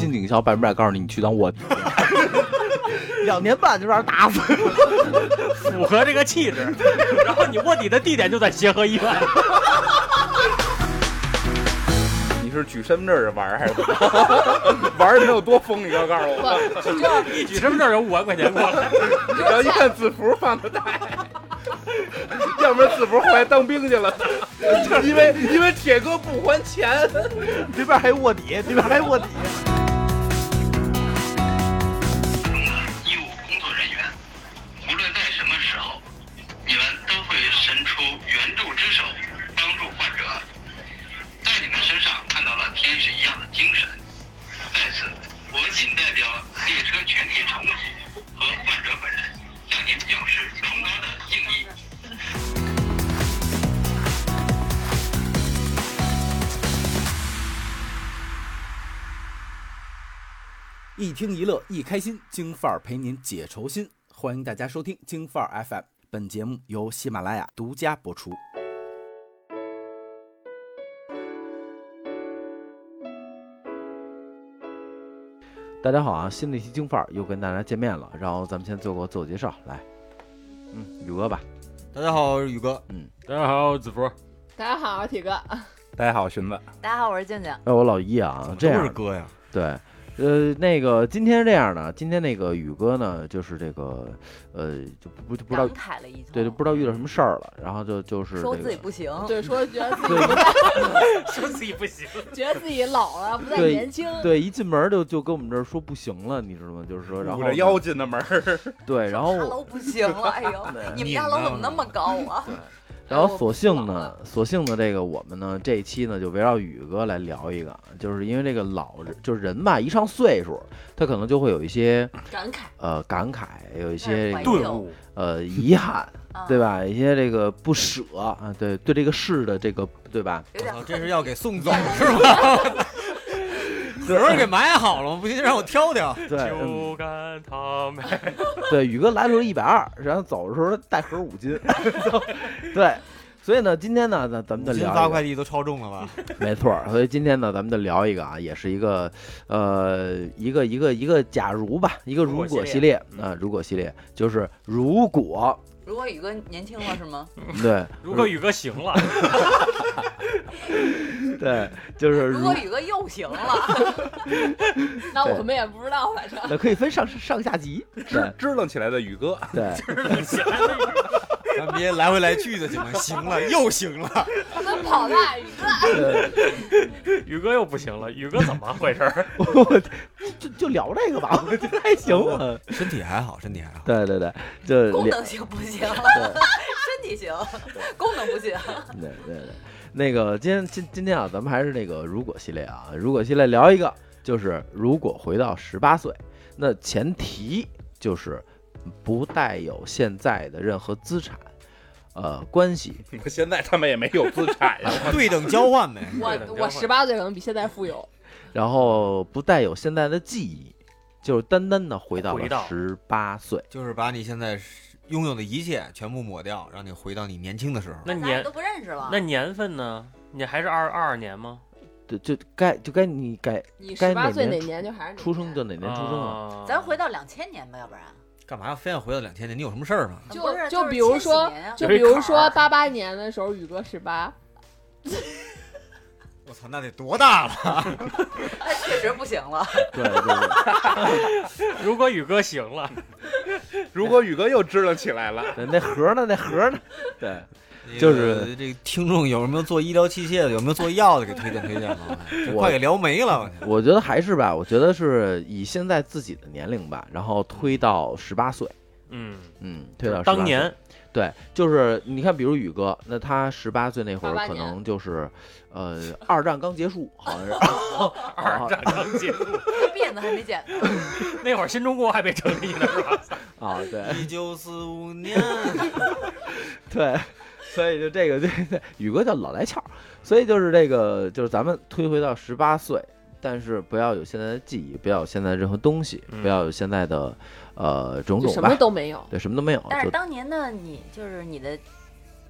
进警校，百分百告诉你，你去当卧底。两年半就让人打死。符合这个气质。然后你卧底的地点就在协和医院。你是举身份证玩还是怎么？玩能有多疯？你要告诉我。一举身份证有五万块钱过来，然后一看字符放的带，要不然字符后来当兵去了，因为因为铁哥不还钱。这边还有卧底，这边还有卧底。一听一乐一开心，京范儿陪您解愁心。欢迎大家收听京范儿 FM，本节目由喜马拉雅独家播出。大家好啊，新的一期京范儿又跟大家见面了。然后咱们先做个自我介绍，来，嗯，宇哥吧，大家好，我是宇哥。嗯，大家好，我是子福。大家好，铁哥。大家好，荀子。大家好，我是静静。哎，我老一啊，这都样是哥呀，对，呃，那个今天是这样的，今天那个宇哥呢，就是这个，呃，就不不不知道感，慨了一通，对，就不知道遇到什么事儿了，然后就就是说这个，自己不行，对，说觉得自己对不在，说自己不行，觉得自己老了，不再年轻。对，一进门就就跟我们这儿说不行了，你知道吗？就是说，然后捂着腰进的门儿，对，然后大楼不行了，哎呦，你们家楼怎么那么高啊？然后索性呢，索性呢，这个我们呢这一期呢就围绕宇哥来聊一个，就是因为这个老人，就是人吧，一上岁数，他可能就会有一些感慨，呃感慨，有一些顿悟。呃遗憾，啊对吧？一些这个不舍啊，对对这个事的这个对吧？这是要给送 走是吗？盒儿给买好了吗？不行，让我挑挑。对，嗯就干他们。对，宇哥来的时候一百二，然后走的时候带盒五斤，对，所以呢，今天呢，咱咱们就今聊发快递都超重了吧？没错儿，所以今天呢，咱们就聊一个啊，也是一个呃一个一个一个假如吧，一个如果系系列啊、如果系列就是如果如果宇哥年轻了是吗？对。如果宇哥行了，对，就是如。如果宇哥又行了，那我们也不知道，反正。那可以分上上下级，支支棱起来的宇哥，对。起来的宇哥。咱别来回来去的行吗？行了，又行了。跑 大宇哥。宇哥又不行了，宇哥怎么回事儿？我就就聊这个吧，我觉得还行啊。身体还好，身体还好。对对对，就聊功能性不行，身体行，功能不行。对对对，那个今天今今天啊，咱们还是那个如果系列啊，如果系列聊一个，就是如果回到十八岁，那前提就是不带有现在的任何资产，呃，关系，我现在他们也没有资产呀。对等交换呗。我我十八岁可能比现在富有，然后不带有现在的记忆，就是单单的回到了十八岁。就是把你现在拥有的一切全部抹掉，让你回到你年轻的时候。那年都不认识了。那年份呢？你还是二二二年吗？对，就该就该你该你该十八岁哪哪年年就还是出生就哪年出生啊？啊咱回到两千年吧，要不然干嘛要非要回到两千年？你有什么事儿吗？就是就比如说就比如说八八年的时候，宇哥十八，我操，那得多大了？那 确实不行了。对对对如果宇哥行了，如果宇哥又支棱起来了，对，那盒呢？那盒呢？对。那就是这个听众有没有做医疗器械的？有没有做药的？给推荐推荐吧。这我快给聊没了。我觉得还是吧，我觉得是以现在自己的年龄吧，然后推到十八岁，嗯，嗯，推到18当年对，就是你看，比如宇哥，那他十八岁那会儿可能就是，呃，二战刚结束，好像是，二战刚结束，辫子还没剪呢，那会儿新中国还没成立呢，是吧？啊，对一九四五年，对，所以就这个对对 宇哥叫老来俏，所以就是这个就是咱们推回到十八岁，但是不要有现在的记忆，不要有现在任何东西，嗯不要有现在的呃种就什么，都没有。对，什么都没有，但是就当年的你，就是你的，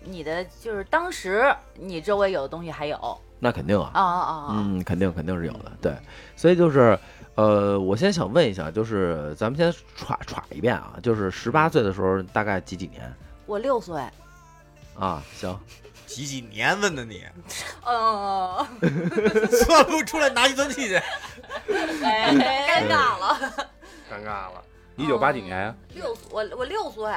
你的就是当时你周围有的东西还有那肯定啊，啊啊啊啊！嗯，肯定肯定是有的，对，所以就是，呃，我先想问一下，就是咱们先歘歘一遍啊，就是十八岁的时候大概几几年我六岁，啊？行，几几年问的你，嗯 算不出来拿计算器去。哎，尴尬了。尴尬了。一九八几年呀？六，我我六岁，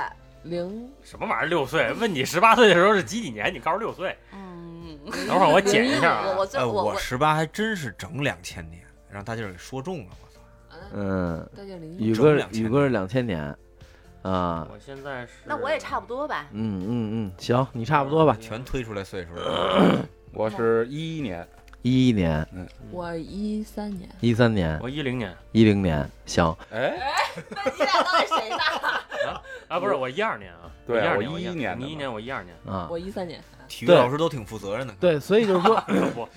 零什么玩意儿？六岁？问你十八岁的时候是几几年？你告诉六岁。嗯，等会儿我减一下啊。我我最哎，我我十八还真是整两千年，让大劲儿给说中了。我操！嗯，大概零一宇哥宇哥是两千年啊，我现在是。那我也差不多吧。嗯嗯嗯，行，你差不多吧，全推出来岁数了。我是一一年，一一年、我一三年，一三年、我一零年一零年，行，哎，那你俩到底谁大？啊，不是我一二年啊。对啊我我11年你一年，我一二年。啊，我一三年，体育对老师都挺负责任的。对，所以就是说，不，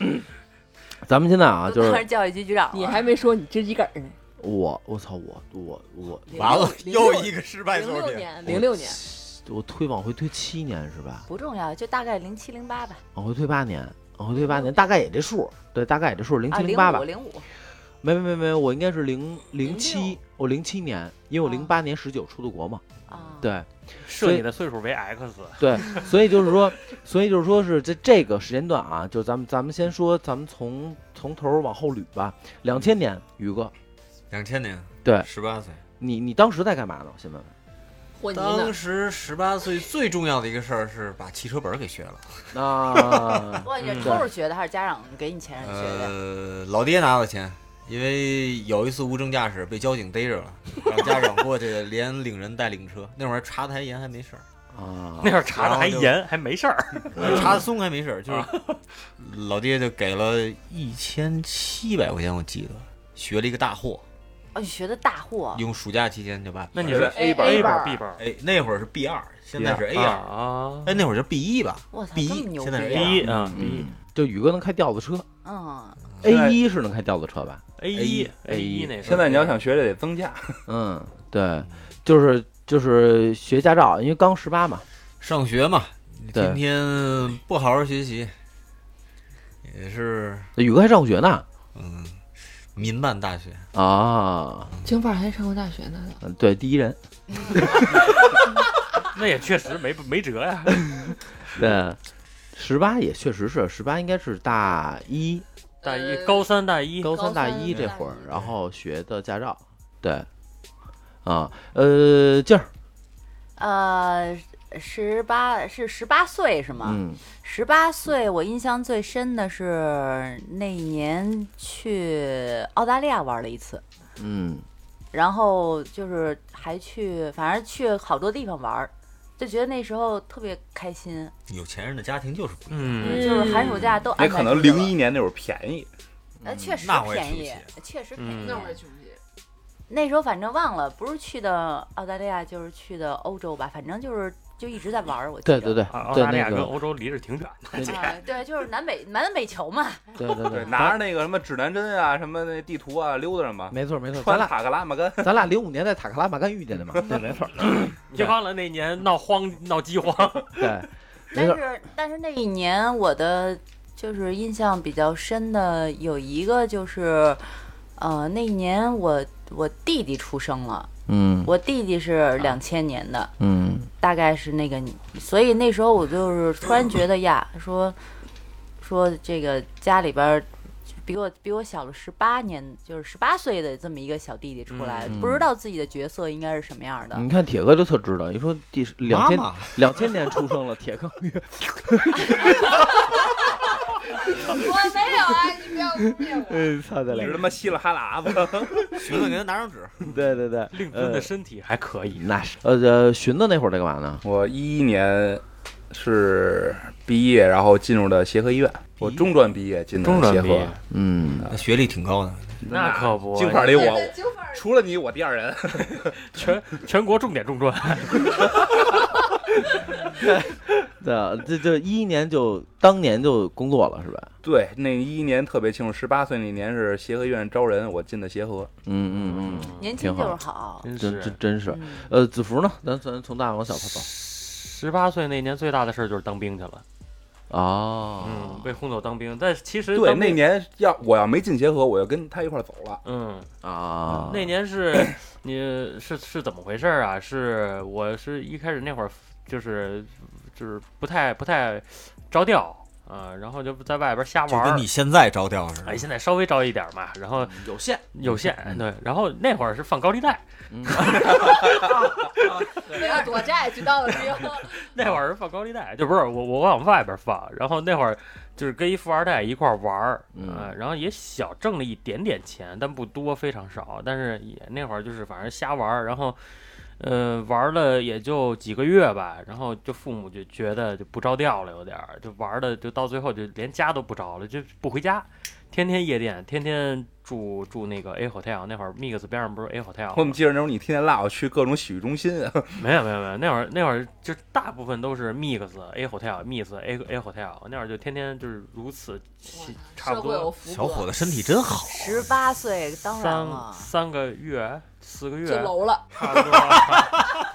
咱们现在啊，就是教育局局长，你还没说你知己梗儿呢。我，我操，我我我完了，又一个失败零作品。六年，零六年，我推往回推七年是吧？不重要，就大概零七零八吧。往回推八年，往回推八年，大概也这数，对，大概也这数，零七零八吧五。零五，没没没没，我应该是零零七06，我零七年，因为我啊零八年十九出的国嘛。啊，对设你的岁数为 X。对，所以就是说，所以就是说是在这个时间段啊，就咱们咱们先说，咱们从从头往后捋吧。两千年，宇哥，两千年，对十八岁。你你当时在干嘛呢？我先问问。和泥当？时十八岁最重要的一个事儿是把汽车本儿给学了。啊，哇，你嗯是偷着学的还是家长给你钱让你学的？呃，老爹拿的钱，因为有一次无证驾驶被交警逮着了，让家长过去 连领人带领车。那会儿查的还严，还没事儿。啊那会儿查的还严，还没事儿。查的松还没事儿，就是老爹就给了一千七百块钱，我记得学了一个大货，哦，你学的大货，用暑假期间就把那你是 A 班 A 班班 B 班哎那会儿是 B 二，现在是 A 啊二，啊哎那会儿是 B 一吧我操，？B 这么牛一现在是逼 A？B 一。啊 B 一。就宇哥能开吊子车嗯，，A 一是能开吊子车吧？A 一 A 一现在你要想学这得增驾，嗯，对，就是就是学驾照，因为刚十八嘛。上学嘛，今天天不好好学习，也是宇哥还上学呢。嗯，民办大学。啊，京范儿还上过大学呢。嗯对，第一人，那也确实没没辙呀。对，十八也确实是，十八应该是大一、大一呃高三大一，高三、大高三大一这会儿，然后学的驾照，对，啊，呃，劲儿，呃，十八是十八岁是吗？嗯十八岁，我印象最深的是那一年去澳大利亚玩了一次，嗯然后就是还去，反正去好多地方玩儿，就觉得那时候特别开心，有钱人的家庭就是不一样。嗯，就是寒暑假都也可能零一，年那会儿便宜，呃，确实那我也便宜确实便宜。那时候反正忘了，不是去的澳大利亚，就是去的欧洲吧，反正就是就一直在玩儿。我记得对对对啊澳，大利亚跟，欧洲离着挺远的。啊，对，就是南北南北球嘛。对对对，拿着那个什么指南针啊，什么那地图啊，溜达着嘛，没错没错，咱俩穿塔克拉玛干，咱俩零五年在塔克拉玛干遇见的嘛，对，没错，别 忘了那年闹荒闹饥荒，对，没错，但是但是那一年我的就是印象比较深的有一个就是，呃，那一年我我弟弟出生了，嗯。我弟弟是两千年的，嗯。大概是那个，所以那时候我就是突然觉得呀，说说这个家里边儿比我比我小了十八年，就是十八岁的这么一个小弟弟出来，嗯不知道自己的角色应该是什么样的。你看铁哥就特知道，你说第两千妈妈，两千年出生了，铁坑月，我没有啊，你不要污蔑我。嗯，操的你是他妈稀了哈喇子，寻思给他拿张纸，对对对，令尊的身体还可以。那是，呃呃，寻子那会儿在干嘛呢？我一一年是毕业，然后进入的协和医院。我中专毕业进的协和中专毕业，嗯，那学历挺高的。那可不，京范儿里我除了你我第二人。全全国重点中专。对啊，这这一一年就当年就工作了是吧？对，那一年特别清楚，十八岁那年是协和医院招人，我进的协和。嗯嗯嗯，年轻就是好。真真是真真是。嗯呃，子福呢？咱咱从大往小走。十八岁那年最大的事儿就是当兵去了。哦，嗯，被轰走当兵。但其实对，那年要我要没进协和，我就跟他一块儿走了。嗯，啊，那年是你是是怎么回事儿啊？是我是一开始那会儿就是就是不太不太着调啊，然后就在外边瞎玩儿。跟你现在着调似的哎，。现在稍微着一点嘛，然后有限，有限对，然后那会儿是放高利贷，嗯，为了躲债去当了兵。那会儿是放高利贷，就不是我我往外边放，然后那会儿就是跟一富二代一块儿玩儿，嗯呃然后也小挣了一点点钱，但不多，非常少，但是也那会儿就是反正瞎玩儿，然后。呃，玩了也就几个月吧，然后就父母就觉得就不着调了，有点儿，就玩的就到最后就连家都不着了，就不回家，天天夜店，天天住住那个 A hotel，那会儿 Mix 边上不是 A hotel，吗我怎么记得那会儿你天天拉我去各种洗浴中心啊？没有没有没有，那会儿那会儿就大部分都是 mix A hotel mix A A hotel，那会儿就天天就是如此差不多小伙子身体真好，十八岁当然三了，三个月四个就月，楼了，差不多，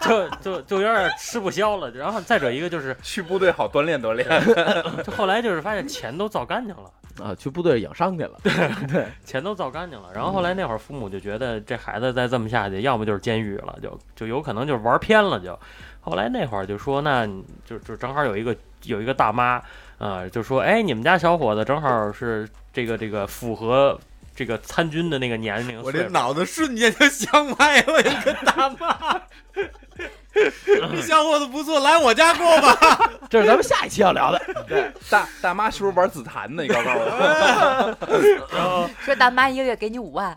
就就就有点吃不消了。然后再者一个就是，去部队好锻炼锻炼。就后来就是发现钱都造干净了。啊，去部队养伤去了，对钱都造干净了，然后后来那会儿父母就觉得这孩子再这么下去，要么就是监狱了，就就有可能就是玩偏了就。后来那会儿就说，那就就正好有一个有一个大妈，啊，就说，哎，你们家小伙子正好是这个这个符合这个参军的那个年龄我，这脑子瞬间就想歪了，一个大妈。这小伙子不错，来我家过吧。这是咱们下一期要聊的。对大大妈是不是玩紫檀呢？你告诉我。然后说大妈一个月给你五万，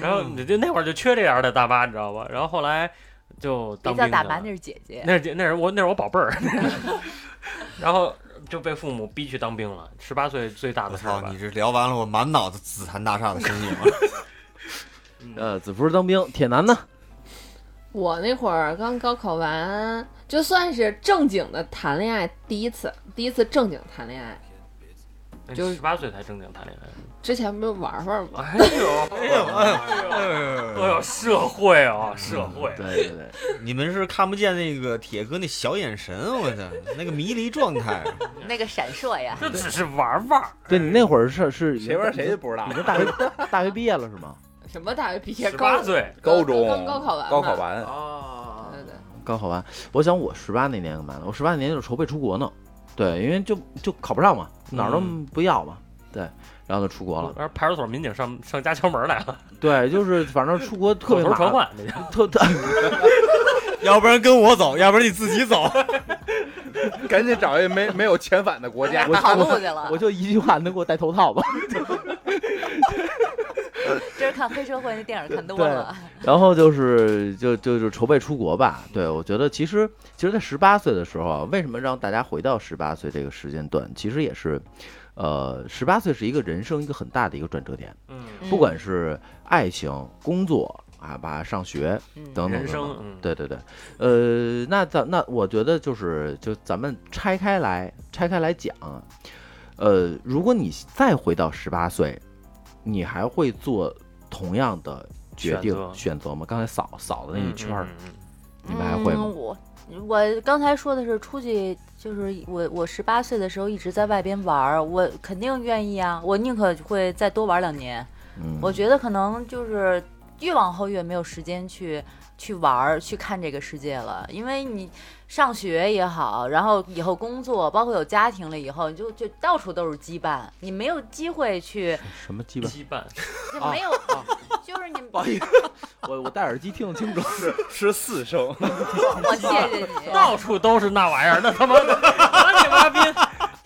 然后你就那会儿就缺这样的大妈，你知道吧？然后后来就别叫大妈，当兵了那是姐姐。那是那是我那是我宝贝儿，然后就被父母逼去当兵了，十八岁最大！的事儿吧你。这聊完了，我满脑子紫檀大厦的身影了。呃，子福当兵，铁男呢？我那会儿刚高考完，就算是正经的谈恋爱，第一次，第一次正经谈恋爱。就是十八岁才正经谈恋爱。之前不是玩玩吗？哎呦，哎呦，哎呦，哎呦社会啊，社会。对对对，你们是看不见那个铁哥那小眼神，我操，那个迷离状态。那个闪烁呀，这只是玩玩。对你那会儿是是谁玩谁就不知道你这大学大学毕业了是吗？什么大学毕业？十高八岁，高中刚高考完高考完，啊对对，高考完，我想我十八那年干嘛呢？我十八那年就是筹备出国呢。对，因为就就考不上嘛，哪儿都不要嘛。对，然后就出国了。然后派出所民警上上家敲门来了，对，就是反正出国特别麻烦，口头传唤，特特 要不然跟我走，要不然你自己走。赶紧找一个没没有遣返的国家。我跑路去了我。就一句话，能给我戴头套吗？这是看黑社会那电影看多了，然后就是就就就筹备出国吧。对我觉得其实其实，在十八岁的时候啊，为什么让大家回到十八岁这个时间段？其实也是，呃，十八岁是一个人生一个很大的一个转折点，嗯，不管是爱情、工作啊，吧，上学嗯等等等等。，生嗯，对对对，呃，那咱那我觉得就是就咱们拆开来拆开来讲，呃，如果你再回到十八岁，你还会做同样的决定选择选择吗？刚才扫扫的那一圈儿，你们还会吗？嗯、我我刚才说的是出去，就是我我十八岁的时候一直在外边玩儿，我肯定愿意啊，我宁可会再多玩两年。嗯，我觉得可能就是越往后越没有时间去去玩儿、去看这个世界了，因为你上学也好，然后以后工作，包括有家庭了以后，你就就到处都是羁绊，你没有机会去，什么羁绊？羁绊，就没有，就是你，不好意思，我我戴耳机听不清楚。是是四声，我谢谢你。到处都是那玩意儿，那他妈的，我你妈逼，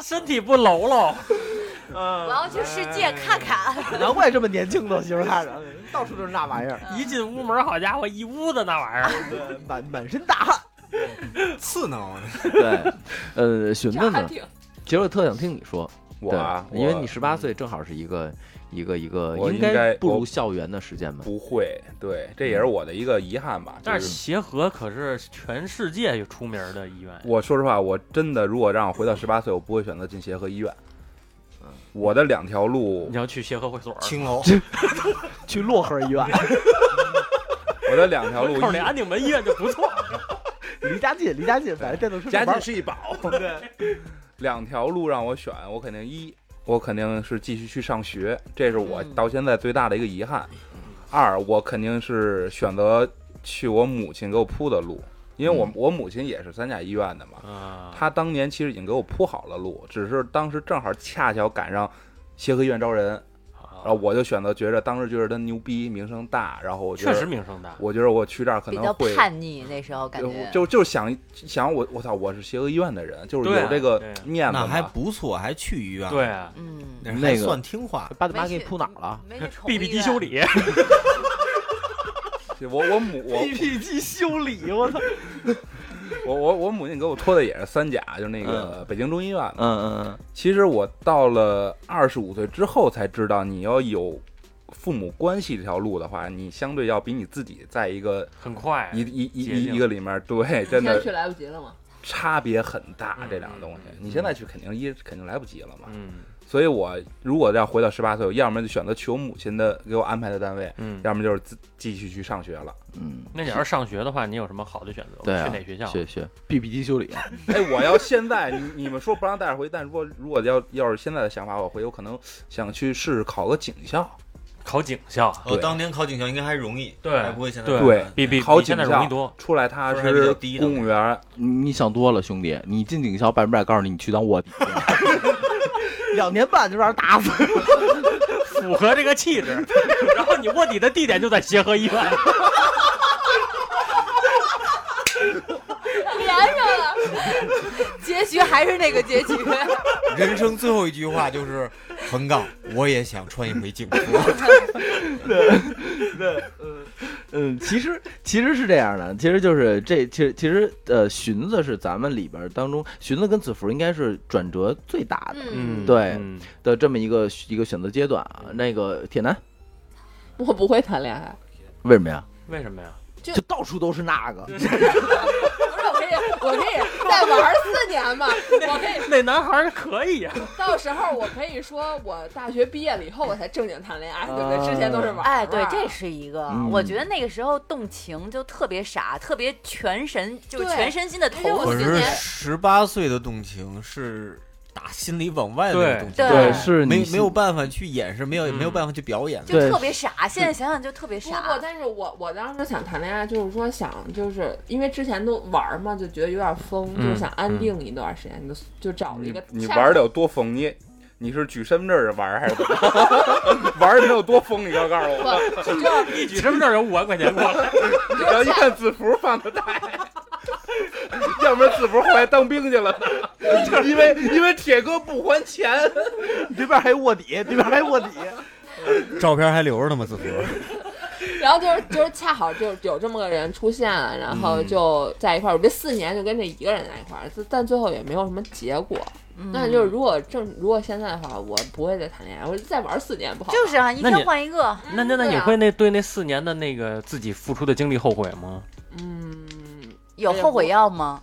身体不喽喽。我要去世界看看。难怪这么年轻的媳妇看着，到处都是那玩意儿，一进屋门，好家伙，一屋子那玩意儿。对，满满身大汗。刺挠呢。对，呃，询问呢？其实我特想听你说，我啊，因为你十八岁正好是一个一个一个应该步入校园的时间吧。不会，对，这也是我的一个遗憾吧。但就是是协和可是全世界出名的医院，我说实话，我真的如果让我回到十八岁，我不会选择进协和医院。我的两条路你，要去协和会所，青楼，去漯河医院，我的两条路，靠那安定门医院就不错。离家近，离家近，反正电动车家近是一宝。对两条路让我选，我肯定一，我肯定是继续去上学，这是我嗯到现在最大的一个遗憾。二，我肯定是选择去我母亲给我铺的路，因为我嗯我母亲也是三甲医院的嘛，啊，她当年其实已经给我铺好了路，只是当时正好恰巧赶上协和医院招人，然后我就选择觉着当时觉得他牛逼，名声大，然后我觉得确实名声大。我觉得我去这儿可比较能会。叛逆，那时候感就觉就就想想我我操我是协和医院的人，就是有这个面子那还。不错，还去医院，对，啊，嗯，那那个还算听话。八大妈给你没去铺哪儿了，B 物 B 机修理，我我母我？BP 机修理，我操！我我我母亲给我托的也是三甲，就是那个北京中医院嗯。嗯嗯其实我到了二十五岁之后才知道，你要有父母关系这条路的话，你相对要比你自己在一个很快。一一一一一个里面，对，真的现在去来不及了吗？差别很大。嗯这两个东西，你现在去肯定一肯定来不及了嘛。嗯所以我如果要回到十八岁，我要么就选择去我母亲的给我安排的单位，嗯，要么就是自继续去上学了。嗯，那你要是上学的话，你有什么好的选择吗？对啊，去哪学校？学学 BP 机修理，哎，我要现在你你们说不让带着回，但如果如果要要是现在的想法，我回有可能想去试试考个警校。考警校，对哦，当年考警校应该还容易，对还不会现在对这么难比比考比现在警校容易多。出来他分还比是较低的公务员，你你想多了，兄弟，你进警校百分百告诉你，你去当卧底，两年半就让人打死。符合这个气质。然后你卧底的地点就在协和医院。连上了，结局还是那个结局。人生最后一句话就是横杠，我也想穿一回警服。嗯，其实其实是这样的，其实就是这其实其实呃，荀子是咱们里边当中，荀子跟子服应该是转折最大的嗯，对嗯的这么一个一个选择阶段啊。那个铁男 我不会谈恋爱。为什么呀？为什么呀？就就到处都是那个，我可以，再玩四年嘛，我可以那男孩可以呀、到时候我可以说我大学毕业了以后我才正经谈恋爱，对不对？之前都是玩。哎，对，这是一个。嗯我觉得那个时候动情就特别傻，特别全神，就是全身心的投入可是十八岁的动情是打心里往外的对动情，对对，是没没有办法去掩饰，没有嗯没有办法去表演。就特别傻。现在想想就特别不傻不过，。但是我我当时想谈恋爱，就是说想，就是因为之前都玩嘛，就觉得有点疯，嗯就是想安定一段时间，就就找了一个你恰玩的有多疯？你你是举身份证儿玩还是怎么？玩的能有多疯？你告告诉我。一举身份证有五万块钱过来，然后一看字符放的大，要不然字符后来当兵去了，就是因为因为铁哥不还钱。对面还有卧底，对面还有卧底。照片还留着呢吗？子博？然后就是就是恰好就有这么个人出现了，然后就在一块儿。我这四年就跟这一个人在一块儿，但最后也没有什么结果。嗯那就是如果正如果现在的话，我不会再谈恋爱，我再玩四年不好。就是啊，一天换一个。那那那你会那对那四年的那个自己付出的精力后悔吗？嗯，有后悔药吗？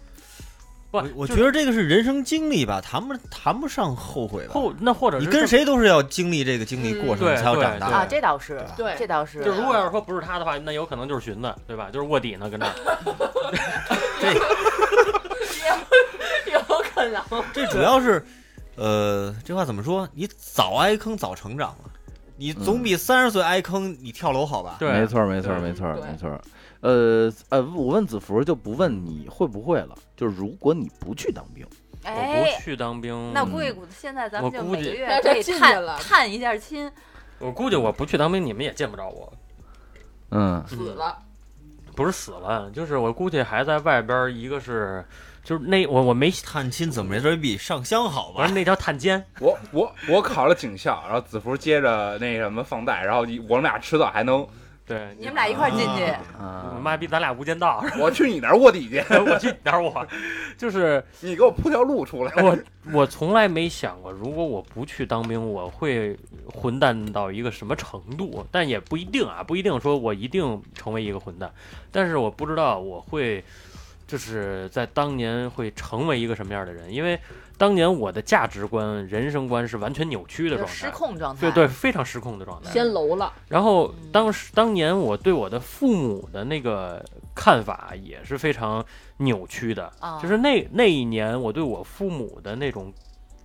不我，我觉得这个是人生经历吧，谈不谈不上后悔吧。后那或者你跟谁都是要经历这个经历过程，才要长大。啊，这倒是，对这倒是。就如果要是说不是他的话，那有可能就是寻子，对吧？就是卧底呢，跟这儿。有可能。这主要是，呃，这话怎么说？你早挨坑早成长了，你总比三十岁挨坑你跳楼好吧？对，没错，没错，没错，没错。呃呃，我问子福就不问你会不会了，就是如果你不去当兵，我哎不，去当兵，那估计现在咱们就我估计每个月可以探探一下亲。我估计我不去当兵，你们也见不着我。嗯，死了，不是死了，就是我估计还在外边，一个是就是那我我没探亲怎么着比上香好吧完了？那叫探监，我我我考了警校，然后子福接着那什么放贷，然后我们俩迟早还能，对，你们俩一块儿进去，啊，妈逼，咱俩无间道，我去你那儿卧底去，我去哪儿我，就是 你给我铺条路出来。我我从来没想过，如果我不去当兵，我会混蛋到一个什么程度？但也不一定啊，不一定说我一定成为一个混蛋，但是我不知道我会，就是在当年会成为一个什么样的人，因为当年我的价值观、人生观是完全扭曲的状态，失控状态。对对，非常失控的状态。先楼了，然后嗯当时当年我对我的父母的那个看法也是非常扭曲的，啊就是那那一年我对我父母的那种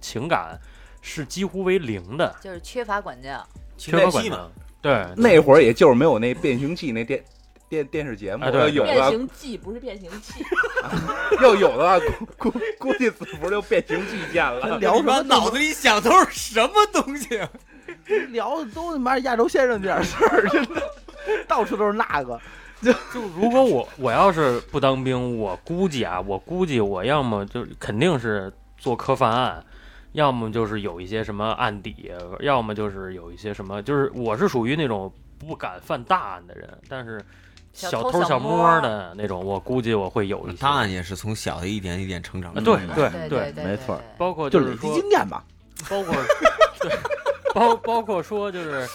情感是几乎为零的，就是缺乏管教。缺乏管教。对，那会儿也就是没有那变形记那电电电视节目，啊对要有变形记不是变形器，要有的话，估估估计子服就变形计见了。聊什么脑子里想都是什么东西啊？聊的都他妈亚洲先生这点事儿，真的，到处都是那个。就就如果我我要是不当兵，我估计啊，我估计我要么就肯定是做科犯案，要么就是有一些什么案底，要么就是有一些什么，就是我是属于那种不敢犯大案的人，但是小小偷小摸摸的那种，我估计我会有一些。当然也是从小的一点一点成长。对嗯对对对，没错包括就是累积是说，经验吧。包括对，包包括说就是，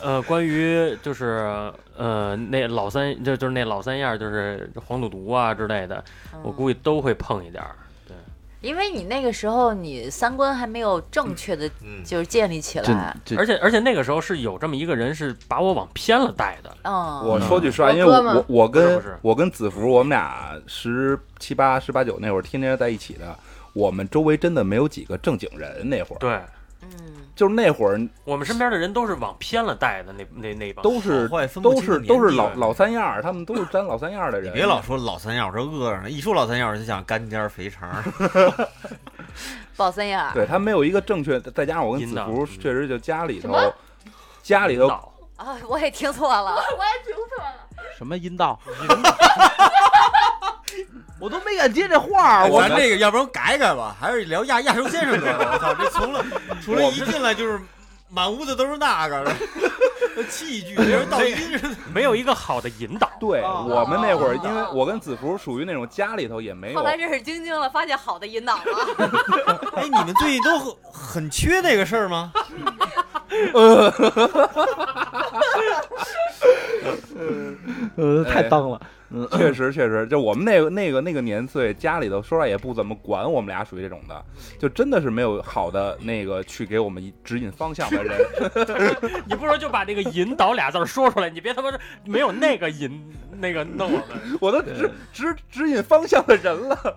呃，关于就是呃那老三就就是那老三样，就是黄赌毒啊之类的，我嗯估计都会碰一点儿。对，因为你那个时候你三观还没有正确的，嗯，就是建立起这来。这而且而且那个时候是有这么一个人是把我往偏了带的。嗯，我说句实话，因为我我跟是是我跟子福，我们俩十七八、十八九那会儿天天在一起的，我们周围真的没有几个正经人。那会儿对嗯，就是那会儿我们身边的人都是往偏了带的那那那帮。都是坏分都是都是老老三样儿，他们都是沾老三样儿的人。你别老说老三样，我说饿着呢。一说老三样，我就想干尖儿肥肠。老三样儿。对他没有一个正确，再加上我跟子福引导嗯确实就家里头家里头啊，我也听错了。我也听错了。什么阴道？我都没敢接这话儿，我咱这个要不然改改吧，还是聊亚亚洲先生得了。我操，这除了 除了一进来就是满屋子都是那个 器具，别人倒音。没有一个好的引导。对哦我们那会儿，哦因为我跟子福属于那种家里头也没有后来认识晶晶了，发现好的引导了。哎，你们最近都很很缺那个事儿吗？呃，太当了。嗯，确实，确实，就我们那个那个那个年岁，家里头说实话也不怎么管我们俩，属于这种的，就真的是没有好的那个去给我们指引方向的人。你不如就把这个“引导”俩字儿说出来，你别他妈是没有那个引那个弄我们。我都指指指引方向的人了。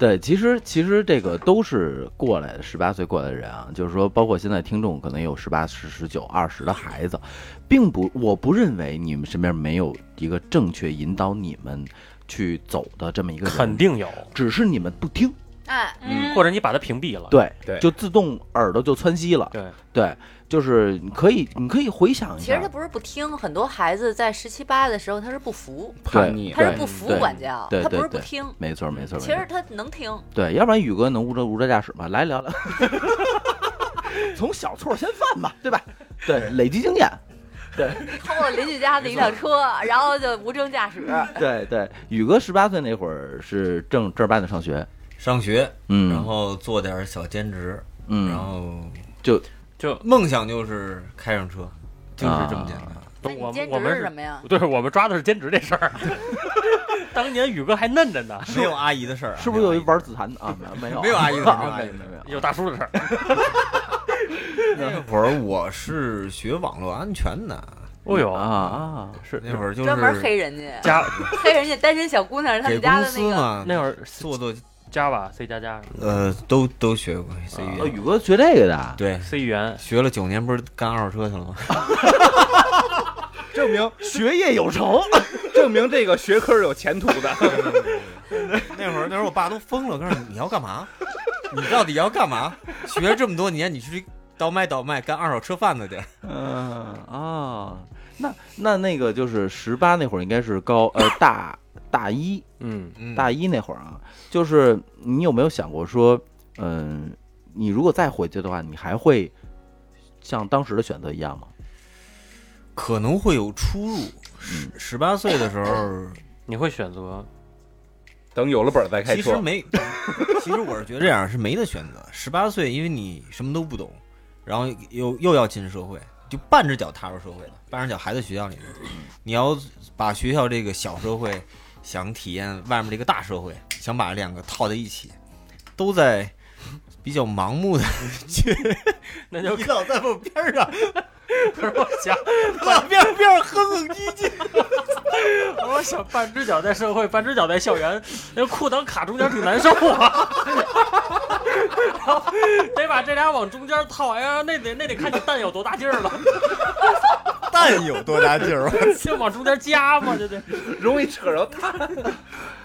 对，其实其实这个都是过来的，十八岁过来的人啊，就是说，包括现在听众可能有十八、十、十九、二十的孩子，并不，我不认为你们身边没有一个正确引导你们去走的这么一个人，肯，定有，只是你们不听，哎，嗯或者你把它屏蔽了。对对就自动耳朵就窜稀了，对，对，就是你可以，你可以回想一下其实他，不是不听，很多孩子在十七八的时候他是不服，叛逆他是不服管教，对他不是对对不听。没错，没错，其实他能听，对，要不然宇哥能无车无车驾驶吗？来聊聊，从小错先犯吧，对吧？对，累积经验。对 偷了邻居家的一辆车，然后就无证驾驶。对对，宇哥十八岁那会儿是正正儿八经上学，上学，嗯，然后做点小兼职，嗯，然后就就梦想就是开上车，就是这么简单。那我你兼职们我们是是什么呀？对我们抓的是兼职这事儿。当年宇哥还嫩着呢，没有阿姨的事儿啊，是不是有一没玩紫檀的啊？没没有，没有阿姨的事儿没有阿姨的没有没有有。大叔的事儿。那会儿我是学网络安全的，哦呦啊啊，是那会儿就专门是黑人家，加黑人家单身小姑娘是他们家公的那个。司嘛，那会儿做做 Java、C 加加、呃都都学过 C 语哦，言，宇哥学这个的，对，C 语言，学了九年，不是干二手车去了吗？证明学业有成。证明这个学科是有前途的。那会儿那会儿我爸都疯了，告诉你你要干嘛？你到底要干嘛？学了这么多年，你去倒卖倒卖，干二手车贩子去。嗯啊，那那那个就是十八那会儿应该是高呃大大一嗯，嗯大一那会儿啊，就是你有没有想过说，嗯，你如果再回去的话，你还会像当时的选择一样吗？可能会有出入。十十八岁的时候，你会选择等有了本儿再开车。其实没，其实我是觉得这样是没得选择。十八岁，因为你什么都不懂，然后又又要进社会，就半只脚踏入社会了，半只脚还在学校里面。你要把学校这个小社会想体验外面这个大社会，想把两个套在一起，都在比较盲目的 去，那就你老在我边儿上，我想，老边儿边儿哼哼唧唧。我想半只脚在社会，半只脚在校园，那裤裆卡中间挺难受啊。然后得把这俩往中间套，哎呀，那得那得看你蛋有多大劲儿了，蛋有多大劲儿？就往中间夹嘛，就得。容易扯着他。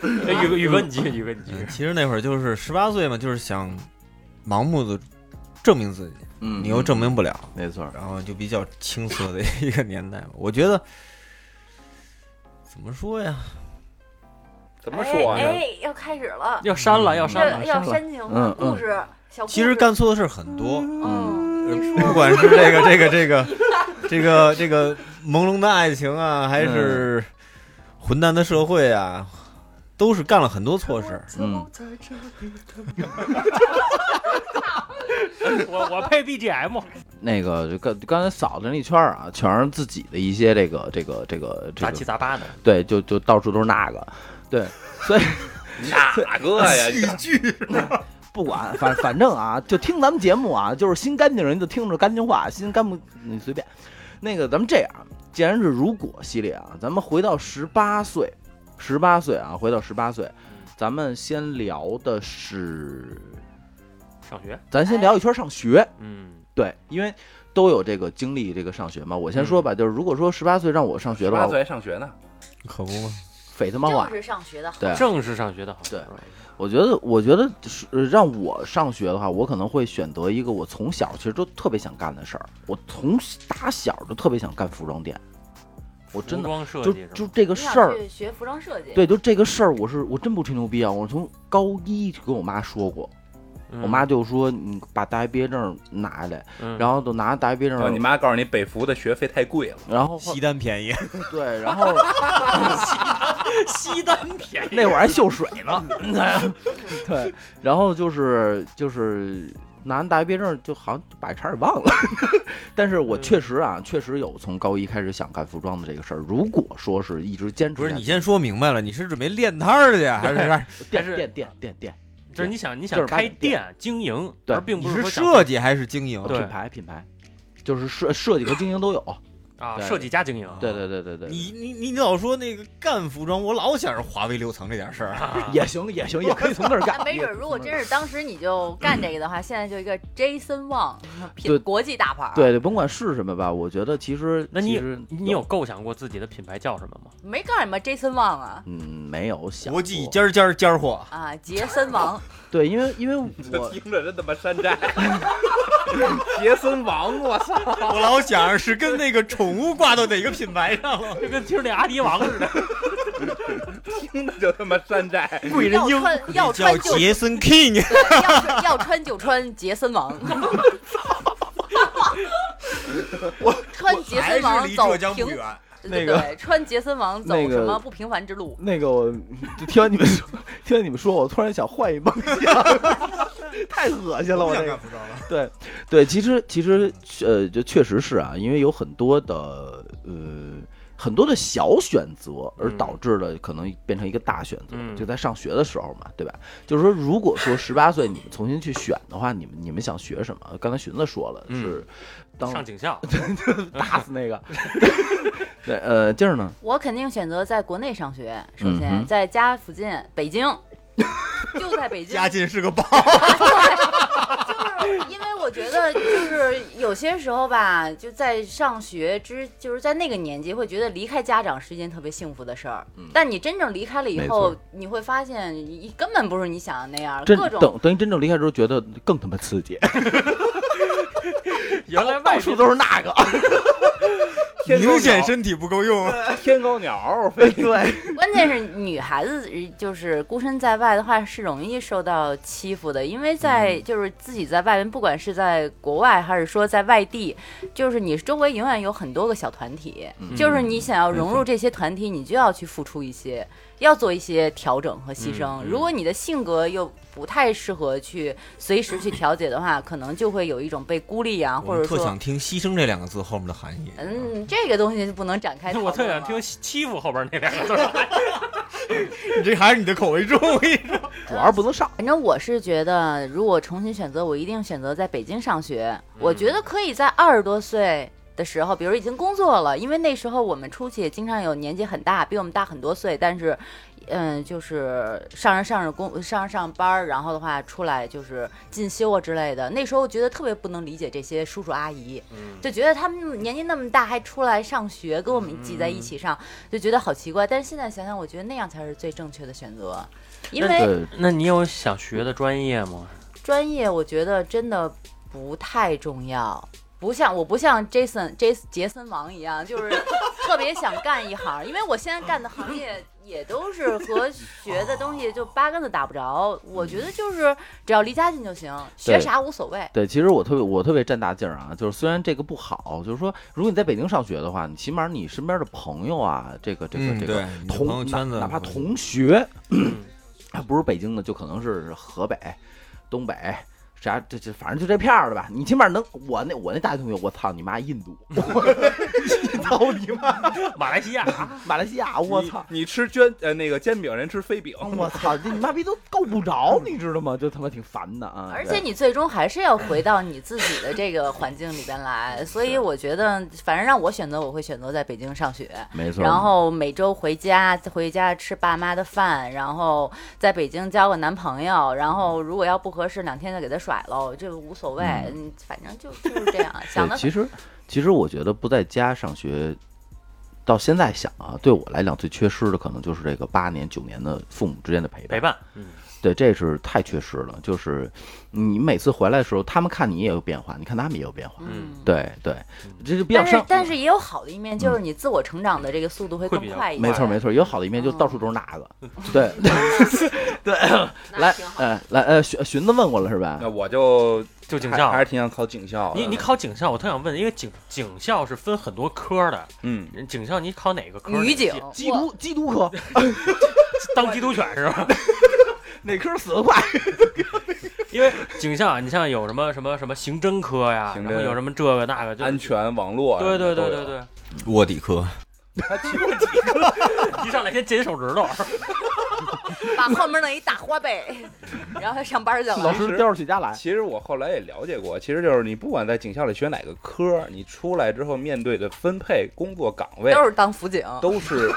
哎宇哥，宇哥你继续，宇哥你继续。其实那会儿就是十八岁嘛，就是想盲目的证明自己，嗯，你又证明不了，没错，然后就比较青涩的一个年代。我觉得怎么说呀？怎么说呢？哎哎，要开始了，要删了，要删了。要煽情故事，小其实干错的事很多，嗯，不管是这个这个这个这个这个朦胧的爱情啊，还是混蛋的社会啊，都是干了很多错事。嗯，我我配 BGM，那个就刚刚才扫的那一圈儿啊，全是自己的一些这个这个这个这杂七杂八的。对，就就到处都是那个，对，所以 哪个呀？不管反反正啊，就听咱们节目啊，就是心干净人就听着干净话，心干不你随便。那个咱们这样，既然是如果系列啊，咱们回到十八岁，十八岁啊，回到十八岁，咱们先聊的是，上学，咱先聊一圈上学，嗯，对，因为都有这个经历这个上学嘛。我先说吧，就是如果说十八岁让我上学的话十八岁，还上学呢，可不嘛，匪他妈晚正。是上学的好，对，正是上学的好。对我觉得，我觉得让我上学的话，我可能会选择一个我从小其实都特别想干的事儿。我从打小就特别想干服装店，我真的就就这个事儿，学服装设计，对，就这个事儿，我是我真不吹牛逼啊！我从高一就跟我妈说过，嗯。我妈就说你把大学毕业证拿下来，嗯。然后都拿大学毕业证，你妈告诉你北服的学费太贵了，然后西单便宜，对，然后 西单便宜，那会儿还秀水呢，对，然后就是就是拿完大学毕业证，就好像把这茬儿给忘了。但是我确实啊，确实有从高一开始想干服装的这个事儿。如果说是一直坚持，不是你先说明白了，你是准备练摊儿去，还是？店还是？店店店店就是你想你想开店店经营，对。而并不你是说设计还是经营？品牌品牌，就是设设计和经营都有。啊，设计加经营。对对对对对，你你你老说那个干服装，我老想着华为六层这点事儿。啊也行 也行，也 可以从那儿干那。没准，如果真是当时你就干这个的话，现在就一个 Jason Wang 对品国际大牌，对对，甭管是什么吧，我觉得其实那你你有构想过自己的品牌叫什么吗？没告诉你们 Jason Wang 啊嗯没有想国际过尖儿尖儿尖儿货，啊，杰森王，对，因为因为我听着真他妈山寨。杰森王，我操！我老想着是跟那个宠物挂到哪个品牌上了。就跟听那阿迪王似的。听着就他妈山寨。贵人鹰要穿要叫穿就杰森 King，对，要穿要穿就穿杰森王，穿杰还森王走浙江不平，远。那个对对，穿杰森王走什么不平凡之路？那个，我就听完你们说，听完你们说，我突然想换一梦想，太恶心了，我这个。对对，其实其实呃，就确实是啊，因为有很多的呃很多的小选择，而嗯导致了可能变成一个大选择，嗯就在上学的时候嘛，对吧？就是说，如果说十八岁你们重新去选的话，你们你们想学什么？刚才荀子说了，嗯是当上警校，打死那个。对，呃，劲儿呢？我肯定选择在国内上学，首嗯先哼在家附近，北京，就在北京。家近是个宝，就是因为我觉得，就是有些时候吧，就在上学之，就是在那个年纪，会觉得离开家长是一件特别幸福的事儿。但你真正离开了以后，你会发现你根本不是你想的那样，真各种等等于真正离开之后，觉得更他妈刺激，原来到处都是那个。明显身体不够用。天高鸟，对，关键是女孩子就是孤身在外的话，是容易受到欺负的，因为在就是自己在外面，不管是在国外还是说在外地，就是你周围永远有很多个小团体，就是你想要融入这些团体，你就要去付出一些，要做一些调整和牺牲。如果你的性格又不太适合去随时去调节的话，可能就会有一种被孤立啊，或者说想听“牺牲”这两个字后面的含义。嗯，这这个东西就不能展开我特想听欺负后边那两个字。你这还是你的口味重，我跟你说。主要是不能上。反正我是觉得，如果重新选择，我一定选择在北京上学。我嗯觉得可以在二十多岁的时候，比如已经工作了，因为那时候我们出去经常有年纪很大，比我们大很多岁，但是，嗯，就是上着上着工上着上班儿，然后的话出来就是进修啊之类的。那时候我觉得特别不能理解这些叔叔阿姨，嗯就觉得他们年纪那么大还出来上学，跟我们挤在一起上，就觉得好奇怪。但是现在想想，我觉得那样才是最正确的选择，因为。对，那你有想学的专业吗？专业我觉得真的不太重要，不像我不像 Jason Jason 杰森王一样，就是 特别想干一行，因为我现在干的行业 也都是和学的东西就八竿子打不着。我觉得就是只要离家近就行，学啥无所谓。对，其实我特别我特别占大劲儿啊，就是虽然这个不好，就是说，如果你在北京上学的话，你起码你身边的朋友啊，这个这个嗯这个同朋友圈子哪哪怕同学，嗯 不是北京的，就可能是河北、东北。啥这这反正就这片儿的吧，你起码能我那我那大学同学，我操你妈印度，我 操你妈马来西亚，马来西亚，我操，你你吃煎呃那个煎饼，人吃飞饼，我操，这你妈逼都够不着，你知道吗？就他妈挺烦的啊。而且你最终还是要回到你自己的这个环境里边来，所以我觉得，反正让我选择，我会选择在北京上学。没错，然后每周回家，回家吃爸妈的饭，然后在北京交个男朋友，然后如果要不合适，两天再给他甩喽，这个无所谓，嗯，反正就就是这样想的对，。其实其实我觉得不在家上学，到现在想啊，对我来讲最缺失的可能就是这个八年九年的父母之间的陪伴。陪伴，嗯，对，这是太缺失了。就是你每次回来的时候，他们看你也有变化，你看他们也有变化。嗯对对，这就比较但是伤。但是也有好的一面，就是你自我成长的这个速度会会比较更快一点。没错没错，有好的一面，就嗯到处都是那个。对 对，来呃来呃，荀荀子问过了是吧那？我就就警校还还。是挺想考警校。你你考警校，我特想问，因为警警校是分很多科的，嗯，人警校你考哪个科？女警缉毒缉毒科 当缉毒犬是吧？哪科死得快？因为警校，你像有什么什么什么刑侦科呀，刑侦然后有什么这个那个，安。全网络，对对对对对，卧底科，他提过几个？一上来先剪手指头，把后面弄一大花呗，然后他上班去了。老师叼着雪茄来。其实我后来也了解过，其实就是你不管在警校里学哪个科，你出来之后面对的分配工作岗位都是当辅警，都是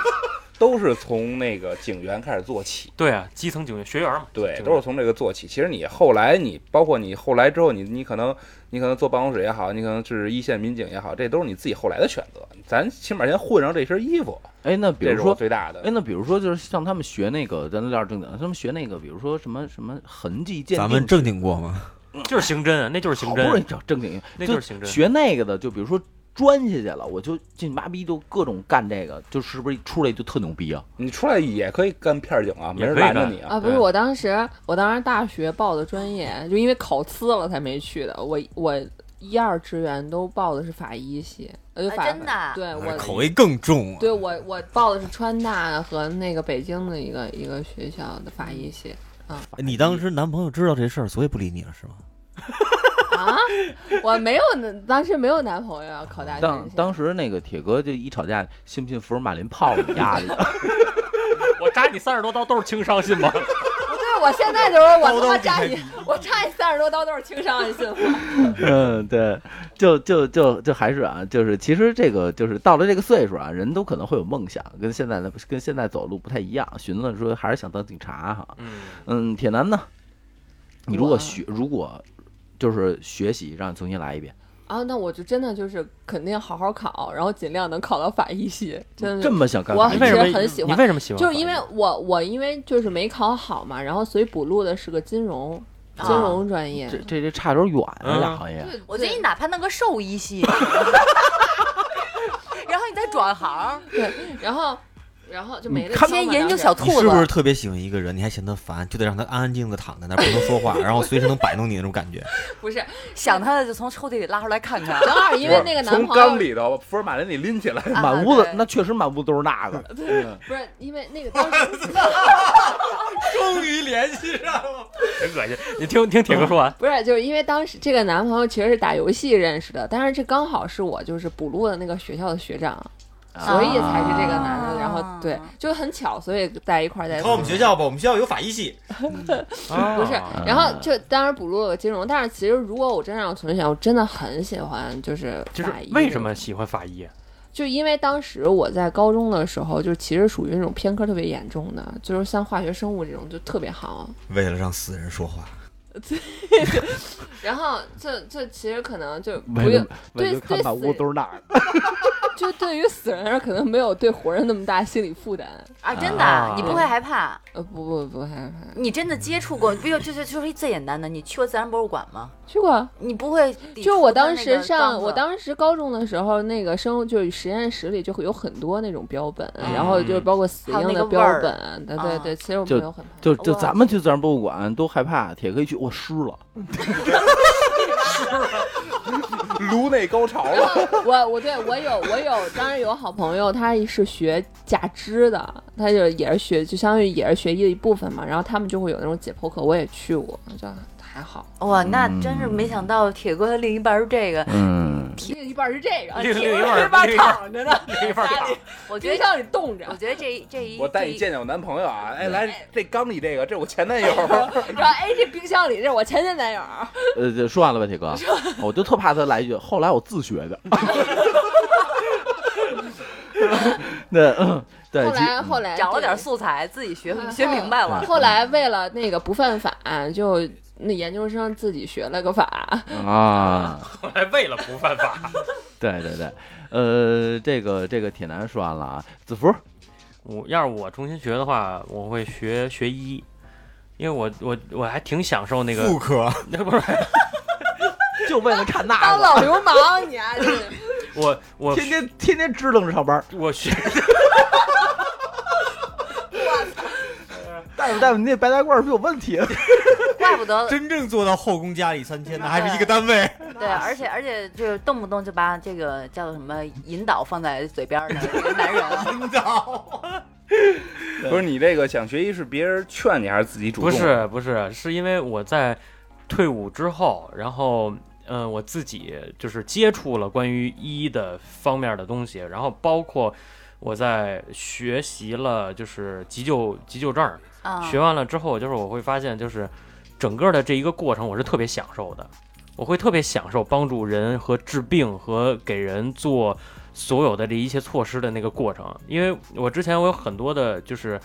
都是从那个警员开始做起。对啊，基层警员学员嘛，对，都是从这个做起。其实你后来你，包括你后来之后，你你可能你可能坐办公室也好，你可能是一线民警也好，这都是你自己后来的选择。咱起码先混上这身衣服，哎，那比如说，最大的哎，。那比如说，就是像他们学那个，咱聊点正经的，他们学那个，比如说什么什么痕迹鉴定，咱们正经过吗？就是刑侦啊，那就是刑侦不容易，找正经，那就是刑侦。学那个的，就比如说钻下去了，我就进妈逼就各种干这个，就是不是出来就特牛逼啊？你出来也可以干片警啊，没人也可以干拦着你啊。啊，不是我当时，我当时大学报的专业，就因为考次了才没去的。我我一二志愿都报的是法医系，呃，就啊法、真的啊对我口味更重啊！对我我报的是川大和那个北京的一个一个学校的法医系啊你当时男朋友知道这事儿，所以不理你了是吗？啊，我没有男，当时没有男朋友要考大学。当当时那个铁哥就一吵架，信不信福尔马林泡你丫的？我扎你三十多刀都是轻伤，信吗？不对，我现在就是我他妈扎你我扎你三十多刀都是轻伤你信。嗯，对，就就就就还是啊，就是其实这个就是到了这个岁数啊，人都可能会有梦想，跟现在的跟现在走路不太一样。寻思说还是想当警察哈。嗯，嗯，铁男呢？你如果学，如果就是学习，让你重新来一遍，啊，那我就真的就是肯定好好考，然后尽量能考到法医系，真的这么想干我为什么很喜欢你为什么喜欢？就是因为我我因为就是没考好嘛，然后所以补录的是个金融金融专业。这这这差点远啊，嗯俩行业。我觉得你哪怕弄个兽医系，然后你再转行，对，然后然后就没了先研究小兔子你是不是，特别喜欢一个人，你还嫌他烦，就得让他安安静静的躺在那儿，不能说话，然后随时能摆弄你那种感觉？不是，想他的就从抽屉里拉出来看看。正好因为那个男朋友从缸里头福尔马林里拎起来，啊满屋子那确实满屋都是那个。嗯不是因为那个当时 终于联系上了。真恶心。你听听铁哥说完，不是就是因为当时这个男朋友其实是打游戏认识的，但是这刚好是我就是补录的那个学校的学长，所以才是这个男的，然后对就很巧，所以在一块儿在考我们学校吧，我们学校有法医系。不是，然后就当然补录了金融，但是其实如果我真让我重新选，我真的很喜欢就是就是法医。为什么？喜欢法医？就因为当时我在高中的时候，就其实属于那种偏科特别严重的，就是像化学、生物这种就特别好。为了让死人说话，然后这这其实可能就不用对对看满屋死都是那儿。就对于死人来说，可能没有对活人那么大心理负担。啊，真的啊，你不会害怕？呃，不不不害怕，你真的接触过？比如就是就是最简单的，你去过自然博物馆吗？去过。你不会就我当时上，我当时高中的时候，那个生物就是实验室里就会有很多那种标本，然后就包括死婴的标本，对对啊对，其实我就没有很怕。就就咱们去自然博物馆都害怕，铁哥一去，我湿了。颅内高潮了。我我对我有我有，当然有好朋友，他是学假肢的，他就也是学，就相当于也是学医的一部分嘛。然后他们就会有那种解剖课，我也去过，就还好。哇，那真是没想到铁哥的另一半是这个。嗯，另一半是这个，另另一半躺着呢，另一半躺我觉得，冰箱里冻着我。觉得这这一我带你见见我男朋友啊！哎，来这缸里这个，这是我前男友。然后哎，这冰箱里这是我前前男友，呃，这说完了吧，铁哥？我就特怕他来一句，后来我自学的。那，嗯对，后来后来找了点素材，自己学嗯学明白了。后来为了那个不犯法，就那研究生自己学了个法。啊，后 来为了不犯法，对对对，呃，这个这个铁男说完了啊，子福，我要是我重新学的话，我会学学医，因为我我我还挺享受那个妇，科，那不是就为了看那个，当老流氓，你啊！我我天天天天支棱着上班。我学大夫大夫，你那白大褂是不是有问题？怪不得真正做到后宫佳丽三千的还是一个单位。对，而且而且就是动不动就把这个叫做什么引导放在嘴边儿的这个男人，引导，不是你这个想学医是别人劝你还是自己主动不？是不是，是因为我在退伍之后，然后嗯、呃我自己就是接触了关于医的方面的东西，然后包括我在学习了就是急救急救证学完了之后，就是我会发现，就是整个的这一个过程，我是特别享受的。我会特别享受帮助人和治病和给人做所有的这一切措施的那个过程，因为我之前我有很多的就是。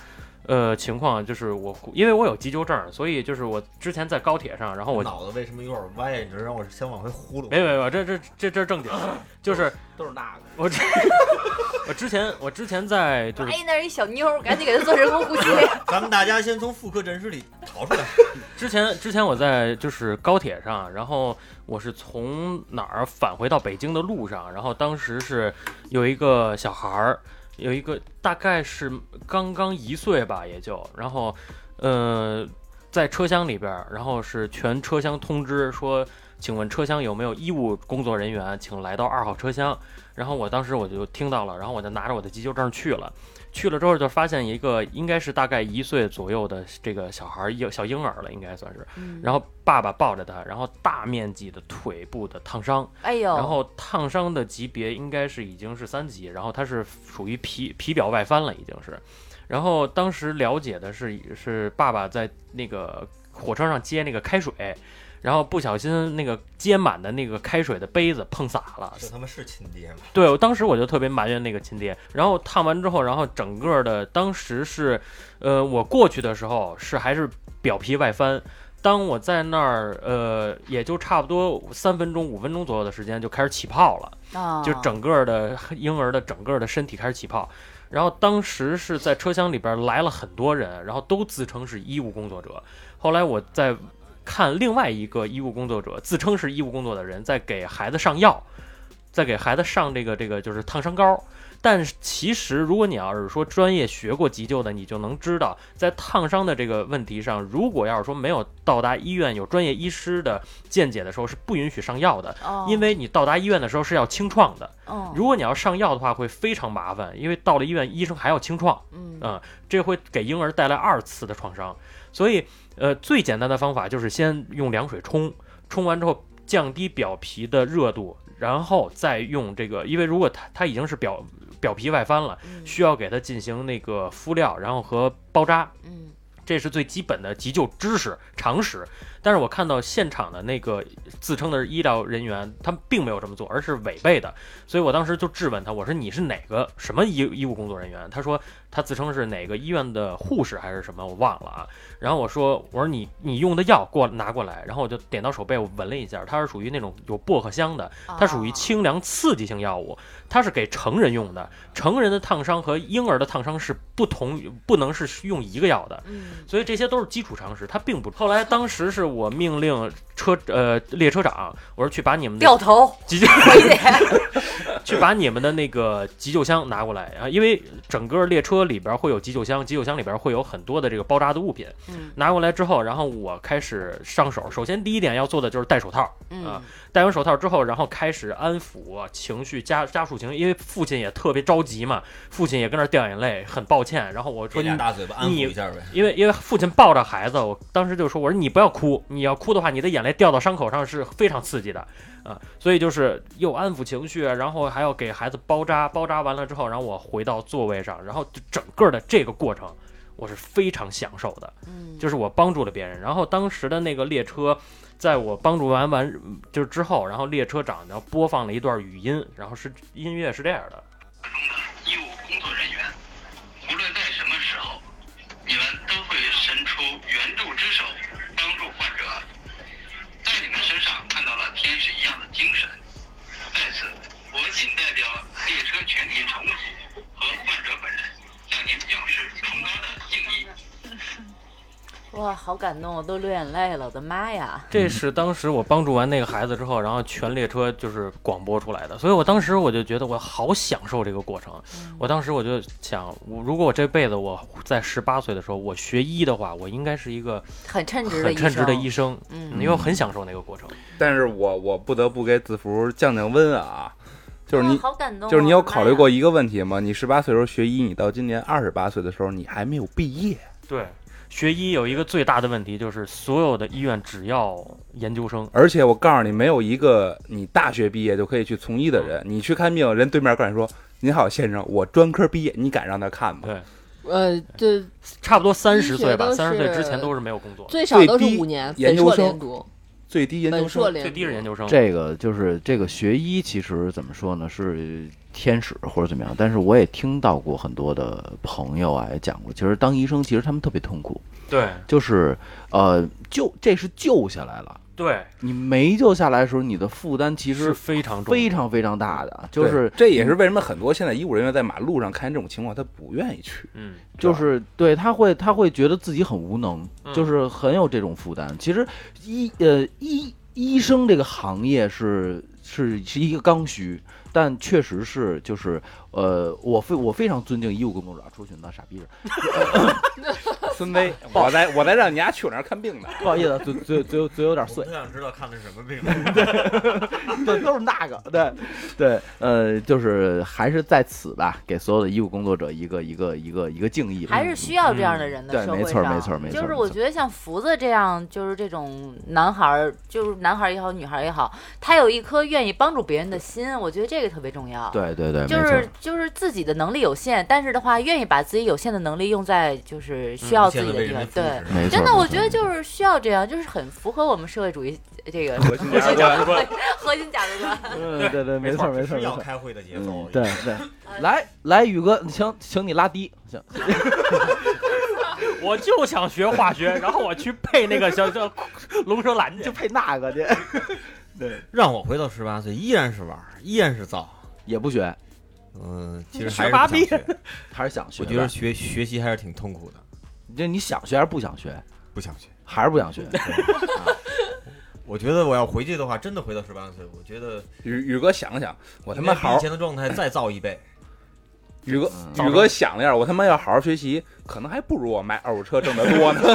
呃，情况就是我，因为我有急救证，所以就是我之前在高铁上，然后我脑子为什么有点歪？你这让我先往回呼噜。没有没有没有，这这这这正经，就是都是那个。我之 我之前我之前在就是哎，那是一小妞，赶紧给她做人工呼吸。咱们大家先从妇科诊室里逃出来。之前之前我在就是高铁上，然后我是从哪儿返回到北京的路上，然后当时是有一个小孩儿，有一个大概是刚刚一岁吧，也就，然后呃在车厢里边，然后是全车厢通知说，请问车厢有没有医务工作人员，请来到二号车厢。然后我当时我就听到了，然后我就拿着我的急救证去了。去了之后就发现一个应该是大概一岁左右的这个小孩儿，婴小婴儿了，应该算是。嗯然后爸爸抱着他，然后大面积的腿部的烫伤，哎呦，然后烫伤的级别应该是已经是三级，然后他是属于皮皮表外翻了，已经是。然后当时了解的是是爸爸在那个火车上接那个开水，然后不小心那个接满的那个开水的杯子碰洒了，这他妈是亲爹吗？对，我当时我就特别埋怨那个亲爹。然后烫完之后，然后整个的当时是，呃，我过去的时候是还是表皮外翻。当我在那儿，呃，也就差不多三分钟、五分钟左右的时间就开始起泡了，啊，就整个的婴儿的整个的身体开始起泡。然后当时是在车厢里边来了很多人，然后都自称是医务工作者。后来我在看另外一个医务工作者自称是医务工作的人在给孩子上药，在给孩子上这个这个就是烫伤膏。但是其实，如果你要是说专业学过急救的，你就能知道，在烫伤的这个问题上，如果要是说没有到达医院有专业医师的见解的时候，是不允许上药的，哦，因为你到达医院的时候是要清创的。哦，如果你要上药的话，会非常麻烦，因为到了医院，医生还要清创，嗯嗯，这会给婴儿带来二次的创伤。所以，呃，最简单的方法就是先用凉水冲，冲完之后降低表皮的热度，然后再用这个，因为如果它它已经是表表皮外翻了，嗯需要给它进行那个敷料，然后和包扎，嗯这是最基本的急救知识常识。但是我看到现场的那个自称的医疗人员，他们并没有这么做，而是违背的。所以我当时就质问他，我说你是哪个什么医医务工作人员？他说他自称是哪个医院的护士还是什么，我忘了啊。然后我说我说你你用的药给我拿过来，然后我就点到手背，我闻了一下，它是属于那种有薄荷香的，它属于哦清凉刺激性药物，它是给成人用的。成人的烫伤和婴儿的烫伤是不同，不能是用一个药的。嗯所以这些都是基础常识，它并不。后来当时是我命令车呃列车长，我说去把你们的掉头急救回去，去把你们的那个急救箱拿过来啊，因为整个列车里边会有急救箱，急救箱里边会有很多的这个包扎的物品。嗯拿过来之后，然后我开始上手。首先第一点要做的就是戴手套，嗯啊戴完手套之后，然后开始安抚情绪，家家属情绪，因为父亲也特别着急嘛，父亲也跟那掉眼泪，很抱歉。然后我说你大嘴巴安抚一下呗。因为因为父亲抱着孩子，我当时就说：“我说你不要哭，你要哭的话，你的眼泪掉到伤口上是非常刺激的啊。”所以就是又安抚情绪，然后还要给孩子包扎，包扎完了之后，然后我回到座位上，然后就整个的这个过程，我是非常享受的，嗯就是我帮助了别人。然后当时的那个列车，在我帮助完完就是之后，然后列车长然后播放了一段语音，然后是音乐是这样的。哇，好感动，我都流眼泪了，我的妈呀！这是当时我帮助完那个孩子之后，然后全列车就是广播出来的，所以我当时我就觉得我好享受这个过程。我当时我就想，我如果我这辈子我在十八岁的时候我学医的话，我应该是一个很称职的医很称职的生医生，嗯因为我很享受那个过程。但是我我不得不给子福降降温啊，就是你哇好感动哦，就是你有考虑过一个问题吗？你十八岁时候学医，你到今年二十八岁的时候，你还没有毕业。对，学医有一个最大的问题就是所有的医院只要研究生，而且我告诉你，没有一个你大学毕业就可以去从医的人。你去看病，人对面跟你说：“您好，先生，我专科毕业。”你敢让他看吗？对，呃，这差不多三十岁吧，三十岁之前都是没有工作，最少都是五年，研究生读，最低研究生，最低是研。究生。这个就是这个学医，其实怎么说呢，是天使或者怎么样。但是我也听到过很多的朋友啊，也讲过，其实当医生其实他们特别痛苦，对。就是呃，救这是救下来了，对，你没救下来的时候，你的负担其是实非常重非常非常大的，就是这也是为什么很多现在医务人员在马路上看见这种情况，他不愿意去。嗯，就是对他会他会觉得自己很无能，嗯。就是很有这种负担。其实医呃医医生这个行业是是是一个刚需，但确实是就是呃我非我非常尊敬医务工作者，出去那傻逼人，孙威，我在我在让你家去我那儿看病呢。不好意思，嘴嘴嘴嘴有点碎。我，想知道看的是什么病。对，都是那个，对，对，呃，就是还是在此吧，给所有的医务工作者一个一个一个一个敬意。吧，还是需要这样的人的对社会上没错没错没错就是我觉得像福子这样，就是这种男孩儿，就是男孩儿也好，女孩儿也好，他有一颗愿意帮助别人的心，我觉得这个特别重要。，对对对，就是就是自己的能力有限，但是的话，愿意把自己有限的能力用在就是需要自己的地方。对，真的，我觉得就是需要这样，就是很符合我们社会主义这个 核心价值观，核心价值观。嗯，对对，没错没错。要开会的节奏嗯，。对对，来来，宇哥，请请你拉低，行，我就想学化学，然后我去配那个小叫龙舌兰就。配那个去，对让我回到十八岁，依然是玩，依然是造。也不学，嗯，其实还是想学。还是想学。我觉得学学习还是挺痛苦的，就你想学还是不想学？不想学。还是不想学？我觉得我要回去的话，真的回到十八岁，我觉得宇宇哥想想，我他妈好以前的状态再造一倍。宇哥，嗯宇哥想了一下，我他妈要好好学习，可能还不如我买二手车挣得多呢。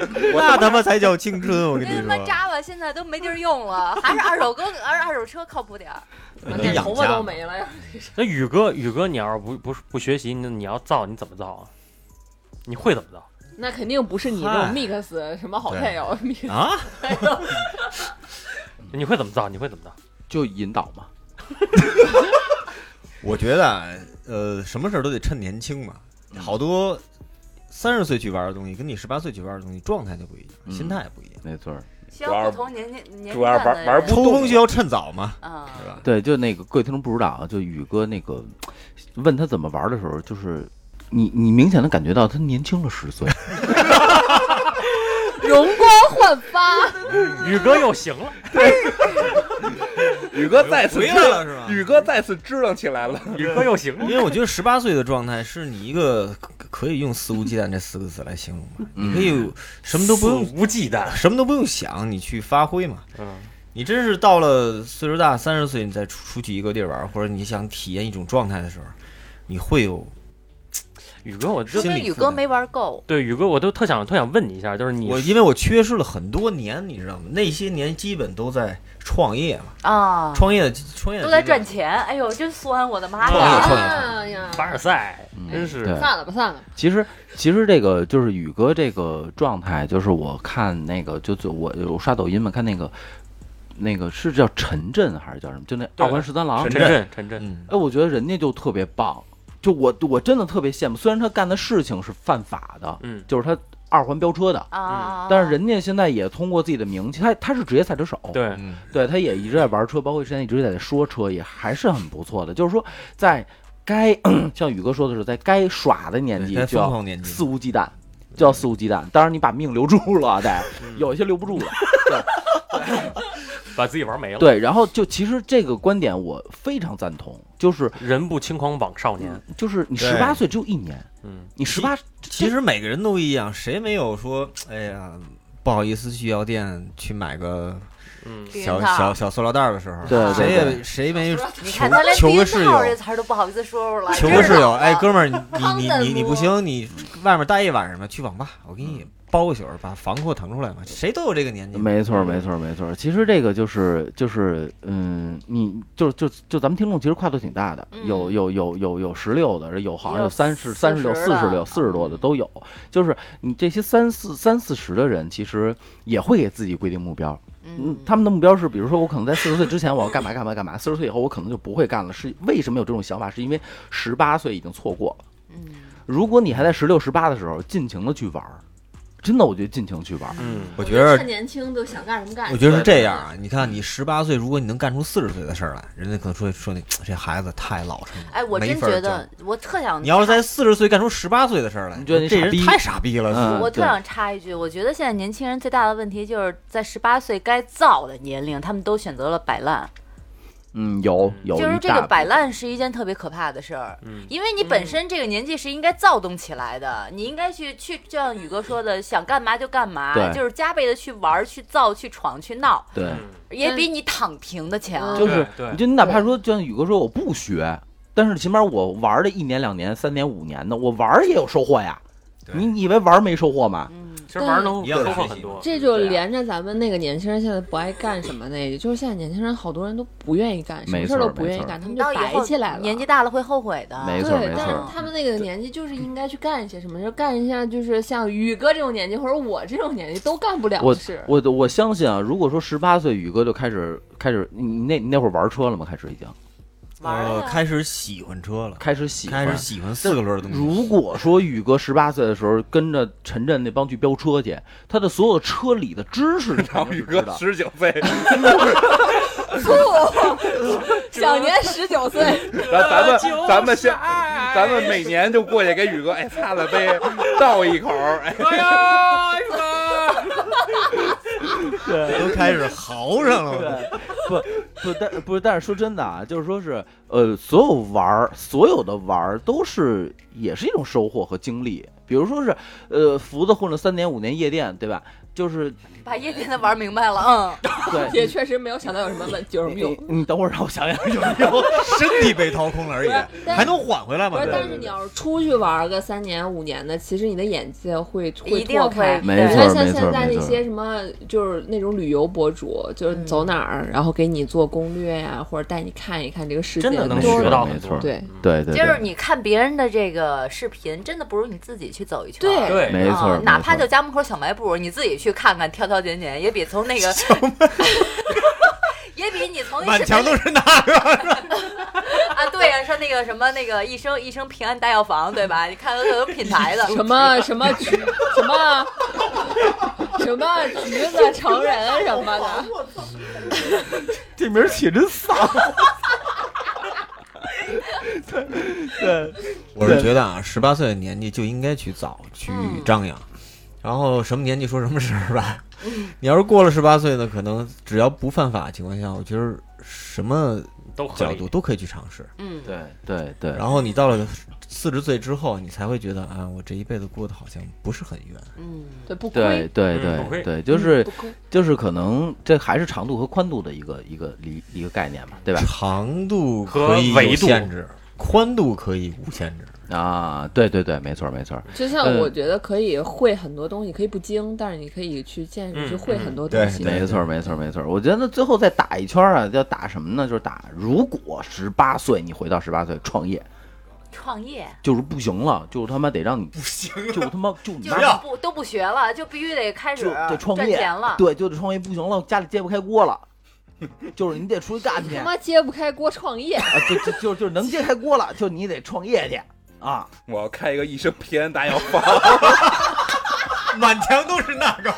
那他妈才叫青春，我跟你那他妈说。Java 现在都没地儿用了，还是二手哥，还是二手车靠谱点儿。那头发都没了呀！那宇哥，宇哥，你要是不不不学习，那你要造，你怎么造啊？你会怎么造？那肯定不是你这种 mix 什么好配哦，mix 啊，你会怎么造？你会怎么造？就引导嘛。我觉得啊，呃，什么事儿都得趁年轻嘛。好多三十岁去玩的东西，跟你十八岁去玩的东西，状态就不一样，嗯心态也不一样。没错儿，需要不同年龄年主要玩玩不抽风需要趁早嘛，啊，是吧？对，就那个各位听众不知道啊，就宇哥那个问他怎么玩的时候，就是你你明显的感觉到他年轻了十岁，容光焕发。宇哥又行了，宇哥再次回来了是吧？宇哥再次支棱起来了。宇哥又行了。因为我觉得十八岁的状态是你一个可可以用肆无忌惮这四个字来形容吧，你可以什么都不用肆无忌惮。什么都不用想，你去发挥嘛。嗯，你真是到了岁数大三十岁，你再出出去一个地儿玩，或者你想体验一种状态的时候，你会有宇哥，我就心说明理负担宇哥没玩够。对宇哥，我都特想特想问你一下，就是你我，因为我缺失了很多年，你知道吗？那些年基本都在创业嘛，啊，创业的创业都在赚钱，哎呦，真酸，我的妈创业呀！创业哎呀，凡尔赛，真是对散了吧，散了吧。其实，其实这个就是宇哥这个状态，就是我看那个，就就我我刷抖音嘛，看那个那个是叫陈震还是叫什么？就那对二环十三郎陈，震震，陈震，嗯，哎，我觉得人家就特别棒，就我我真的特别羡慕。虽然他干的事情是犯法的，嗯，就是他二环飙车的，啊，但是人家现在也通过自己的名气，他他是职业赛车手，对，嗯，对，他也一直在玩车，包括现在一直在说车，也还是很不错的。就是说，在该 像宇哥说的是，在该耍的年纪就要肆无忌惮，就要肆无忌惮。当然，你把命留住了，得有一些留不住的。把自己玩没了。，对，然后就其实这个观点我非常赞同，就是人不轻狂枉少年。就是你对。十八岁只有一年，嗯，你十八其实每个人都一样，谁没有说，哎呀，不好意思去药店去买个嗯，小小小塑料袋儿的时候，对对谁也谁没你求看他连求个室友，这词儿都不好意思说出来，求个室友，哎，哥们儿，你你你你不行，你外面待一晚上吧，去网吧，我给你包个宿儿，把房给我腾出来嘛，谁都有这个年纪，没错，没错，没错。其实这个就是就是，嗯，你就就就咱们听众其实跨度挺大的，有有有有有十六的，有好像有三十三十六、四十六、四十多的都有。就是你这些三四三四十的人，其实也会给自己规定目标。嗯嗯，，他们的目标是，比如说我可能在四十岁之前我要干嘛干嘛干嘛，四十岁以后我可能就不会干了。是为什么有这种想法？是因为十八岁已经错过了。嗯，如果你还在十六、十八的时候尽情的去玩儿，真的，我觉得尽情去玩儿。嗯，我觉得趁年轻都想干什么干。什么。我觉得是这样啊，你看你十八岁，如果你能干出四十岁的事儿来，人家可能说说你这孩子太老成了，哎，我真觉得我特想你要是在四十岁干出十八岁的事儿来，你觉得你这人太傻逼了，嗯我特想插一句，我觉得现在年轻人最大的问题就是在十八岁该造的年龄，他们都选择了摆烂，嗯，有有就是这个摆烂是一件特别可怕的事儿。嗯因为你本身这个年纪是应该躁动起来的，你应该去去，就像宇哥说的，想干嘛就干嘛，就是加倍的去玩、去造、去闯、去闹，对。嗯也比你躺平的强。嗯就是就你哪怕说，就像宇哥说我不学，但是起码我玩了一年、两年、三年、五年的，我玩也有收获呀。你你以为玩没收获吗？嗯，其实玩儿能一样的学习收获很多。这就连着咱们那个年轻人现在不爱干什么那个，就是现在年轻人好多人都不愿意干，什没么事儿都不愿意干，他们你就到以后摆起来了。年纪大了会后悔的。没错对，但是他们那个年纪就是应该去干一些什么，就干一下就是像宇哥这种年纪或者我这种年纪都干不了我的事。我我相信啊，如果说十八岁宇哥就开始开始，你你那你那会儿玩车了吗？开始已经呃，玩儿呀开始喜欢车了，开始喜欢开始喜欢四个轮的东西。如果说宇哥十八岁的时候跟着陈震那帮去飙车去，他的所有车里的知识你肯然后宇哥定是知道。十九岁，享年十九岁，然后咱们咱们先，咱们每年就过去给宇哥哎擦擦杯，倒一口，哎，哎呀，宇哥，都开始嚎上了。对，不不，但不是，但是说真的啊，就是说是，呃，所有玩儿，所有的玩儿都是也是一种收获和经历。比如说是呃福子混了三年五年夜店，对吧？就是把夜店的玩明白了，嗯，对，也确实没有想到有什么问，有什么用你。你等会儿让我想想有没有。身体被掏空了而已还能缓回来吗？不是，但是你要是出去玩个三年五年的，其实你的眼界会会一定拓开会。没错没错像现在那些什么，就是那种旅游博主，就是嗯走哪儿，然后给你做攻略呀、或者带你看一看这个世界，真的能学到很多。没错对对对，就是你看别人的这个视频，真的不如你自己去走一圈。对对，没错啊，哪怕就家门口小卖部，你自己去看看，挑挑拣拣，也比从那个，也比你从那满视频里墙都是那个。啊，对呀，说那个什么那个一生一生平安大药房，对吧？你看看有品牌的，什么什么橘什么什么橘子成人什么的，这名起真丧。对对，我是觉得啊，十八岁的年纪就应该去早去嗯。张扬，然后什么年纪说什么事儿吧。你要是过了十八岁呢，可能只要不犯法的情况下，我觉得什么角度。都可以去尝试。嗯，对对对，然后你到了四十岁之后，你才会觉得啊，我这一辈子过得好像不是很圆。嗯，对不对亏，对嗯对对，就是。就是可能这还是长度和宽度的一个一个理一个概念嘛，对吧？长度和可以有维度限制，宽度可以无限制。啊，对对对，没错没错，就像嗯我觉得可以会很多东西，可以不精，但是你可以去见识、嗯去会很多东西。没错没错没错。我觉得最后再打一圈啊，要打什么呢？就是打如果十八岁你回到十八岁创业，创业就是不行了，就是他妈得让你不行，就他妈就你就不都不学了，就必须得开始就得创赚业钱了。对，就得创业不行了，家里揭不开锅了，就是你得出去干 去啊，他妈揭不开锅创业，就就就就是能揭开锅了，就你得创业去啊。我要开一个一生平安大药房，满墙都是那个。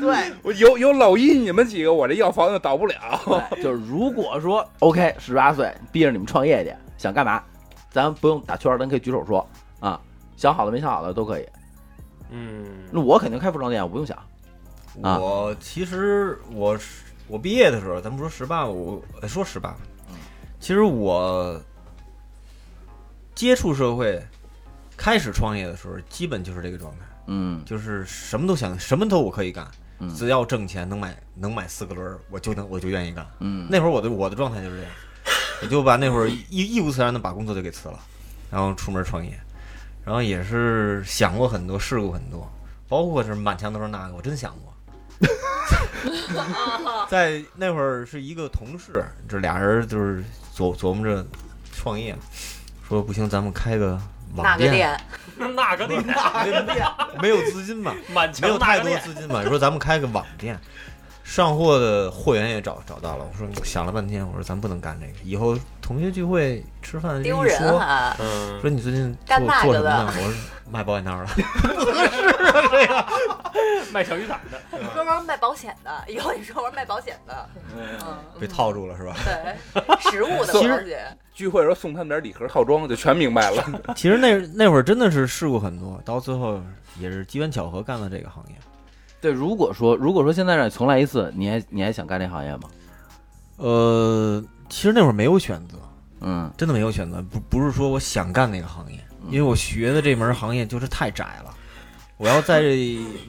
对，我有有老一你们几个，我这药房就倒不了。对，就是如果说 OK，十八岁逼着你们创业去，想干嘛，咱不用打圈，咱可以举手说啊，想好了没想好的都可以。嗯，那我肯定开服装店，我不用想。啊我其实我是我毕业的时候，咱们说十八，我呃说十八，其实我接触社会、开始创业的时候，基本就是这个状态，嗯。就是什么都想，什么都我可以干，嗯。只要挣钱能买能买四个轮儿，我就能我就愿意干。嗯，那会儿我的我的状态就是这样，我就把那会儿义义无自然的把工作就给辞了，然后出门创业，然后也是想过很多，试过很多，包括是满墙都是那个，我真想过。在那会儿是一个同事，这俩人就是琢琢磨着创业，说不行，咱们开个哪网 个店？哪个店，没有资金嘛，没有太多资金嘛，说咱们开个网店，上货的货源也找找到了。我说想了半天，我说咱不能干这个，以后同学聚会吃饭人丢人啊说，哈！嗯，说你最近做做什么呢？我说卖保险套了。卖小雨伞的，你专门卖保险的，以后你说我是卖保险的，嗯，被套住了是吧？对，实物的其实保险，聚会的时候送他们点礼盒套装，就全明白了。其实那那会儿真的是试过很多，到最后也是机缘巧合干了这个行业。对，如果说如果说现在让你重来一次，你还你还想干这行业吗？呃，其实那会儿没有选择，嗯真的没有选择，不不是说我想干那个行业，因为我学的这门行业就是太窄了。我要在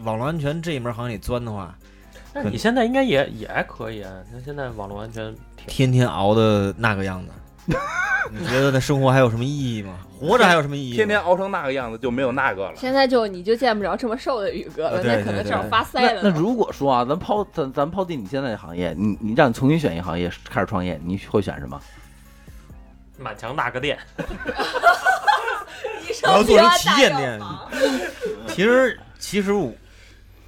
网络安全这一门行业里钻的话，那你现在应该也也还可以啊。那现在网络安全天天熬的那个样子，你觉得那生活还有什么意义吗？活着还有什么意义？天天熬成那个样子，就没有那个了。现在就你就见不着这么瘦的宇哥了，那可能对对正好发腮了那。如果说啊，咱抛咱咱抛弃你现在的行业，你你让你重新选一个行业开始创业，你会选什么？满墙那个店，我要做成旗舰店。其实其实我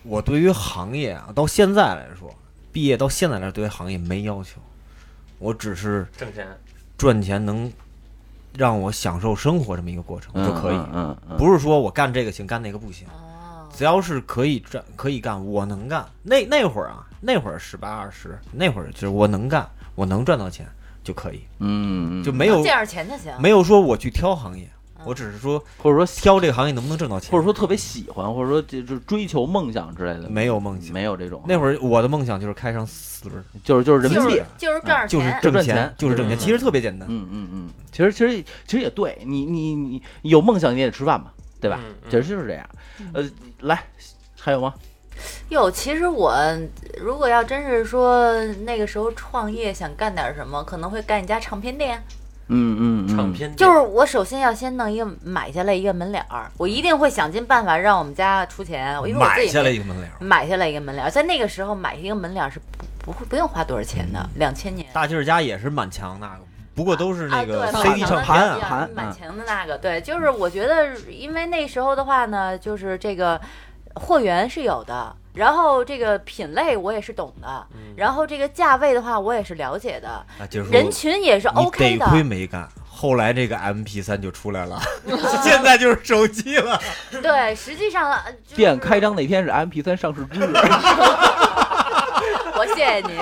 我对于行业啊，到现在来说，毕业到现在来说，对于行业没要求，我只是挣钱，赚钱能让我享受生活这么一个过程就可以。嗯嗯嗯，不是说我干这个行，干那个不行，哦，只要是可以赚可以干，我能干。那那会儿啊，那会儿十八二十，那会儿就是我能干，我能赚到钱就可以，嗯嗯，就没有见着钱就行。没有说我去挑行业，嗯我只是说或者说挑这个行业能不能挣到钱，或者说特别喜欢，或者说就是追求梦想之类的，没有梦想。没有这种。那会儿我的梦想就是开上四轮，就是就是人民币就是，就是赚就是，挣钱，就是挣钱，嗯其实特别简单。嗯嗯嗯，其实其实其实也对你你你你有梦想你也得吃饭嘛，对对吧？嗯嗯其实就是这样。呃，来，还有吗？哟，其实我如果要真是说那个时候创业想干点什么，可能会干一家唱片店。嗯嗯唱片就是我首先要先弄一个买下来一个门脸儿，我一定会想尽办法让我们家出钱，因为我自买下来一个门脸儿，买下来一个门脸儿，在那个时候买一个门脸儿是不不会不用花多少钱的，两千年。大劲儿家也是满墙那个，不过都是那啊，个对，CD 满墙的唱盘啊，盘满墙的那个，对，就是我觉得，因为那时候的话呢，就是这个货源是有的，然后这个品类我也是懂的，然后这个价位的话我也是了解的，啊，就是人群也是 OK 得的。亏没干。后来这个 MP 三就出来了，现在就是手机了。对，实际上呃就是店开张那天是 MP 3上市之日，我谢谢你，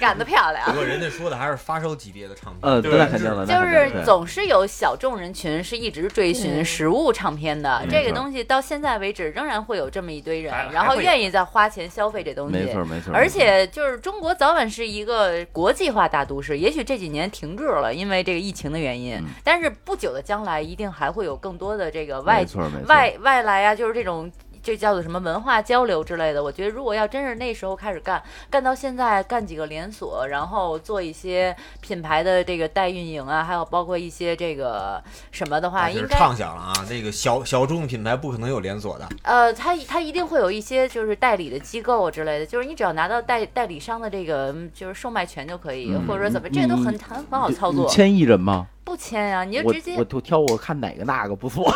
干得漂亮不。过人家说的还是发烧级别的唱片，呃，对那肯定的，就是总是有小众人群是一直追寻嗯实物唱片的，这个东西到现在为止仍然会有这么一堆人，然后愿意再花钱消费这东西。没错没错，而且就是中国早晚是一个国际化大都市，也许这几年停滞了，因为这个疫情的原因，嗯但是不久的将来一定还会有更多的这个外外外来啊，就是这种。这叫做什么文化交流之类的？我觉得如果要真是那时候开始干，干到现在，干几个连锁，然后做一些品牌的这个代运营啊，还有包括一些这个什么的话，应该畅想了啊，那个小小众品牌不可能有连锁的，呃，它它一定会有一些就是代理的机构之类的，就是你只要拿到代代理商的这个嗯就是售卖权就可以，嗯或者说怎么，这个都很很很好操作，你签艺人吗？不签呀、你就直接我我挑我看哪个那个不错，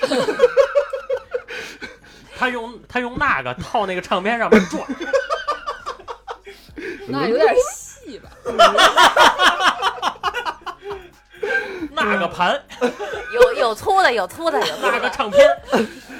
他用他用那个 套那个唱片上面转，那有点细吧？那个盘，有有粗的，有粗的，有 那个。唱片，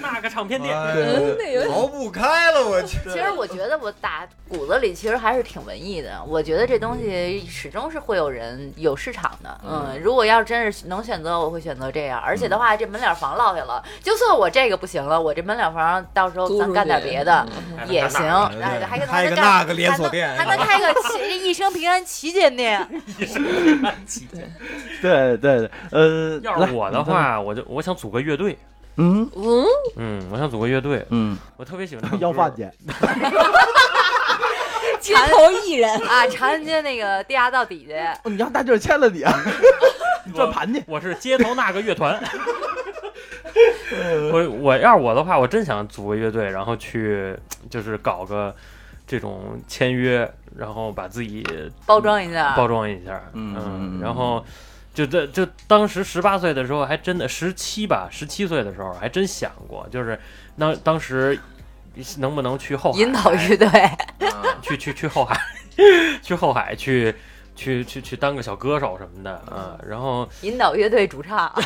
那个唱片店，嗯那有点逃不开了，我去。其实我觉得我打骨子里其实还是挺文艺的，我觉得这东西始终是会有人有市场的。嗯，如果要是真是能选择，我会选择这样。而且的话，这门脸房落下了，就算我这个不行了，我这门脸房到时候咱干点别的。也行，干那个哎，还能开个干那个连锁店还能开个旗一生平安旗舰店。对对对，呃，要是我的，话，我就我想组个乐队，嗯嗯，嗯，我想组个乐队，嗯，我特别喜欢要饭去，街头艺人，啊，长安街那个地下道底下，你让大舅签了你啊，你转盘去，我是街头那个乐团。我我要是我的话，我真想组个乐队，然后去就是搞个这种签约，然后把自己包装一下。包装一下，嗯嗯，然后就这就当时十八岁的时候，还真的十七吧，十七岁的时候还真想过，就是当当时能不能去后海引导乐队，去去去后海，去后海去去去去当个小歌手什么的啊，然后引导乐队主唱，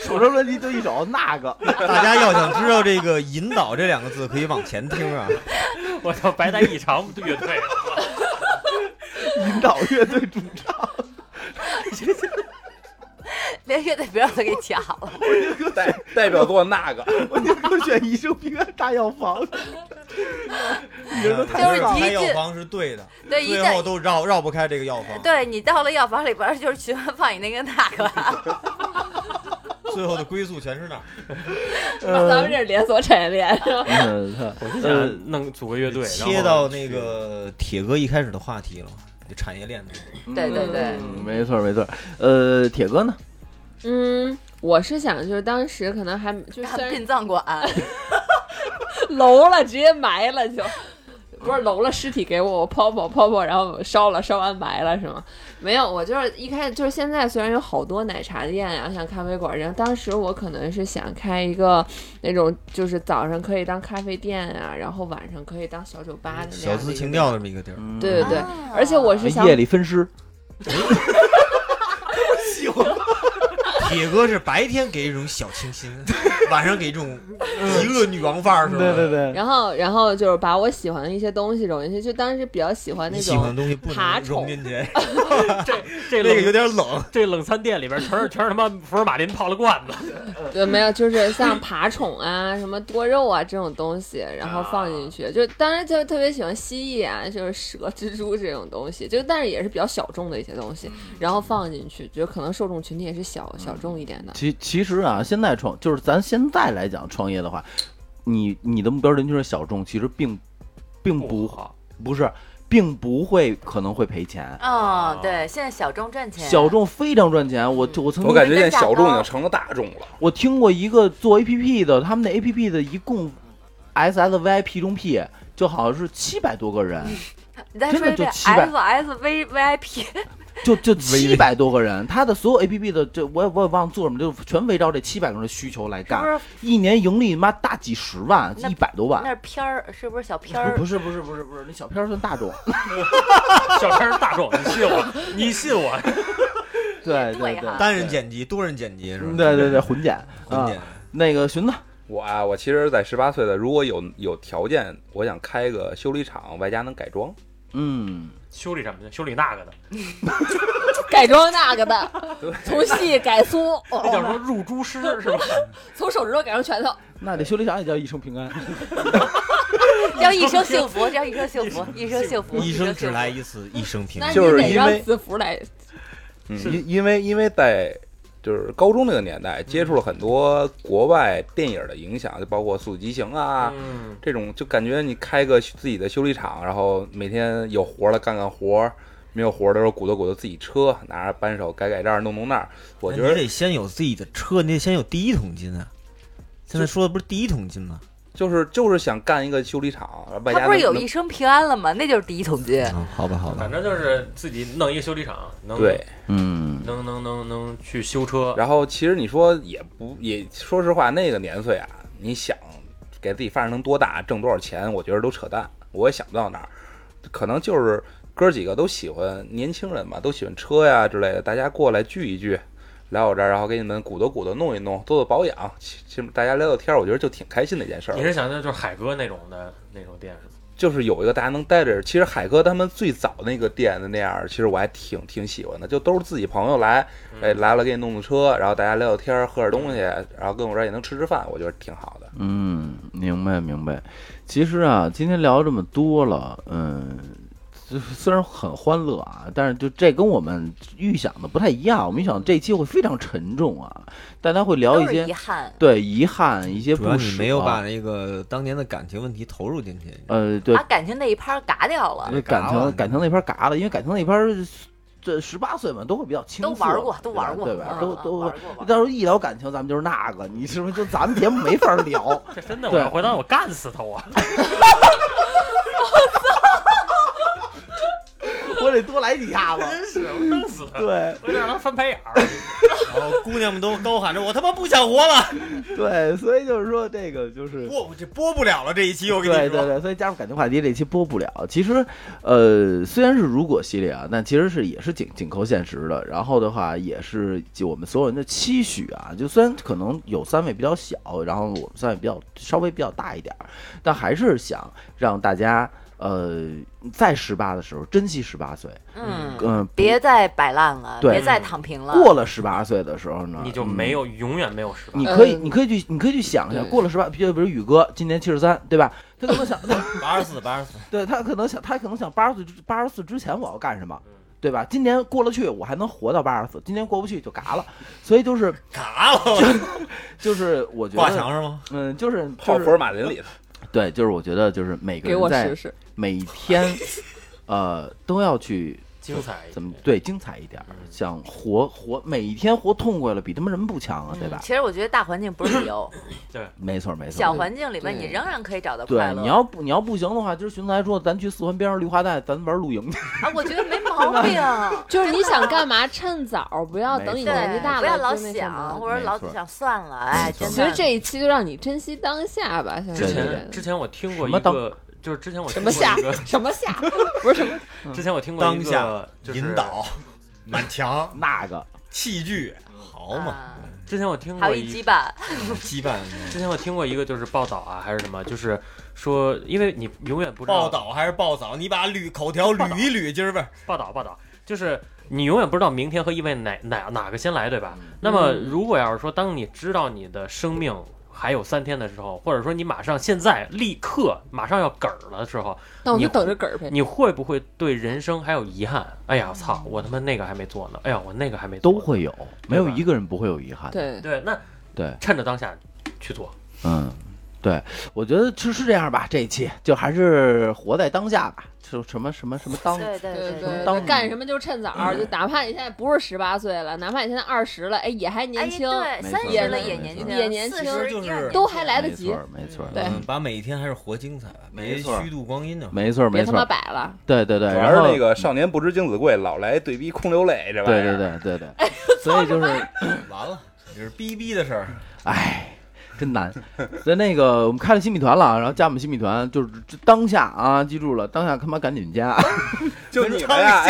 手上专辑就一首那个，大家要想知道这个“引导”这两个字，可以往前听啊。我操白带异常乐队，引导乐队主唱，连乐队名儿都给抢了。代代表作那个，我就给我选一生平安大药房，就是一进药房是对的，对，一最在后都绕绕不开这个药房，对你到了药房里边儿，就是循环放你那个那个。最后的归宿全是那儿。咱们这是连锁产业链，是吧？嗯，我就呃想弄组个乐队，然后切到那个铁哥一开始的话题了，就产业链的。对对对嗯没错没错。呃，铁哥呢？嗯，我是想就是当时可能还就虽干然殡葬馆，楼了，直接埋了就，不是楼了，尸体给我，我泡泡泡泡，然后烧了，烧完埋了是吗？没有，我就是一开始就是现在虽然有好多奶茶店呀、像咖啡馆然后，当时我可能是想开一个那种就是早上可以当咖啡店啊，然后晚上可以当小酒吧的那小样的一个资情调那么一个地儿，嗯。对对对，而且我是想夜里分尸 铁哥是白天给一种小清新，晚上给这种极恶女王范儿是吧？对对对，然后，然后就是把我喜欢的一些东西融进去，就当时比较喜欢那你喜欢的种东西不爬能融虫进去 这 这那个有点冷。这冷餐店里边全是全是他妈福尔马林泡的罐子，对，没有，就是像爬宠啊、什么多肉啊这种东西，然后放进去。就当时就特别喜欢蜥蜴啊，就是蛇、蜘蛛这种东西，就但是也是比较小众的一些东西，然后放进去，就可能受众群体也是小小众一点的。其其实啊，现在创就是咱现在来讲创业的话，你你的目标人群是小众，其实并并不好。不是，并不会可能会赔钱。哦，对，现在小众赚钱，小众非常赚钱，我我曾经我感觉现在小众已经成了大众了。我听过一个做 A P P 的，他们那 A P P 的一共 S S V I P 中 P 就好像是七百多个人，你再真的说一遍就700 S S V V I P，就就七百多个人，他的所有 A P P 的这我也我也忘了做什么，就全围绕这七百个人的需求来干是不，是？一年盈利妈大几十万，一百多万那。是片儿，是不是小片儿？不是不是不是不是，那小片儿算大众，小片是大众，你信我，你信我。对对哈对单人剪辑、多人剪辑是吧？对对对，混剪 啊混剪。那个寻子，我啊，我其实，在十八岁的，如果有有条件，我想开个修理厂，外加能改装。嗯，修理什么的？修理那个的，改装那个的，从细改粗，那叫什么入珠师是吧？从手指头改成拳头。那得修理厂也叫一生平安。叫一生幸福，叫一生幸福，一生幸福，一生只来一次，一生平安。就是因为字符来，嗯，因因为因为在就是高中那个年代，接触了很多国外电影的影响，就包括《速度激情》啊。嗯，这种就感觉你开个自己的修理厂，然后每天有活了干干活，没有活的时候鼓捣鼓捣自己车，拿着扳手改改这儿弄弄那儿。我觉得你得得先有自己的车，你得先有第一桶金啊。现在说的不是第一桶金吗？就是就是想干一个修理厂，外加他不是有一生平安了吗？那就是第一桶金。啊，好吧，好吧反。正就是自己弄一个修理厂，能对，嗯，能能能能去修车。然后其实你说也不也，说实话，那个年岁啊，你想给自己发展成多大，挣多少钱，我觉得都扯淡，我也想不到哪儿。可能就是哥几个都喜欢年轻人嘛，都喜欢车呀之类的，大家过来聚一聚，来我这儿，然后给你们鼓捣鼓捣，弄一弄，做做保养，其其实大家聊聊天儿，我觉得就挺开心的一件事儿你。是想的就是海哥那种的那种店是吗？就是有一个大家能待着。其实海哥他们最早那个店的那样儿，其实我还挺挺喜欢的，就都是自己朋友来，哎来了给你弄弄车，然后大家聊聊天儿，喝点东西，然后跟我这儿也能吃吃饭，我觉得挺好的。嗯，明白明白。其实啊，今天聊这么多了，嗯，就虽然很欢乐啊，但是就这跟我们预想的不太一样。我们预想这一期会非常沉重啊，大家会聊一些遗憾。对遗憾、一些主要你。没有把那个当年的感情问题投入进去。呃，对把，感情那一趴嘎掉了，那感情感情那拍嘎了，因为感情那一拍这十八岁嘛，都会比较青涩，都玩过，都玩过，对吧？都都玩过到时候一聊感情，咱们就是那个，你是不是就咱们节目没法聊？这真的，我对回头我干死他我。我得多来几下子。真 是，我弄死他，对我得让他翻白眼儿。然后姑娘们都高喊着：“我他妈不想活了 对，所以就是说这个就是！”。播这播不了了这一期，我跟你说。对对对，所以加入感情话题这一期播不了。其实，呃，虽然是如果系列啊，但其实是也是紧紧扣现实的。然后的话，也是就我们所有人的期许啊。就虽然可能有三位比较小，然后我们三位比较稍微比较大一点儿，但还是想让大家呃在十八的时候珍惜十八岁。嗯，嗯、别再摆烂了，别再躺平了。过了十八岁的时候呢，你就嗯没有，永远没有十八你。可以，嗯你可以去，你可以去想一下，过了十八，比如比如宇哥今年七十三，对吧？他可能想，他八十四，八十四，对他可能想，他可能想八十岁之八十四之前我要干什么，对吧？今年过了去，我还能活到八十四，今年过不去就嘎了。所以就是 嘎了，就是我觉挂得，墙上吗？嗯，就是泡福尔马林里头，对，就是我觉得就是每个给我人在试试。每天，呃，都要去精彩怎么对精彩一点儿，想活活每一天活痛快了，比他妈人不强啊，对吧？其实我觉得大环境不是理由，对没错没错。小环境里面你仍然可以找到快对，乐。你要不你要不行的话，今儿寻思还说，咱去四环边上绿化带，咱玩露营去。啊，我觉得没毛 病。就是你想干嘛，趁早，不要等你年纪大了不要老想，么或者老想算了，哎，真的。其实这一期就让你珍惜当下吧，像之前之前我听过一个，就是之前我什么下听过一个，什么下，不是什么 之前我听过一当下个，就是引导，满墙那个器具，好嘛？啊之前我听过一有羁绊，羁绊。之前我听过一个就是报道啊，还是什么，就是说，因为你永远不知道报道还是报道？你把捋口条捋一捋，今儿不是报道报道，就是你永远不知道明天和意外哪哪哪个先来，对吧？那么如果要是说，当你知道你的生命还有三天的时候，或者说你马上现在立刻马上要嗝儿了的时候，你那我就等着嗝儿呗。你会不会对人生还有遗憾？哎呀，操，我他妈那个还没做呢，哎呀，我那个还没做都会有，没有一个人不会有遗憾。对，对，那对，趁着当下去做。嗯，对，我觉得就是这样吧。这一期就还是活在当下吧，就什么什么什么当，对对对对对，当干什么就趁早儿，就哪怕你现在不是十八岁了，哪怕你现在二十了，哎，也还年轻，三十了也年轻，也年轻四十就是都还来得及错，没错，对嗯，把每一天还是活精彩没错虚度光阴就好。没错，没别他妈错，摆了。对对对，主要然后是那个少年不知精子贵，老来对逼空流泪，这玩意对儿。对对对对，所以就是，完了，这是逼逼的事儿。哎，真难。所以那个我们开了新米团了，然后加我们新米团，就是当下啊，记住了，当下他妈赶紧加。就你们呀，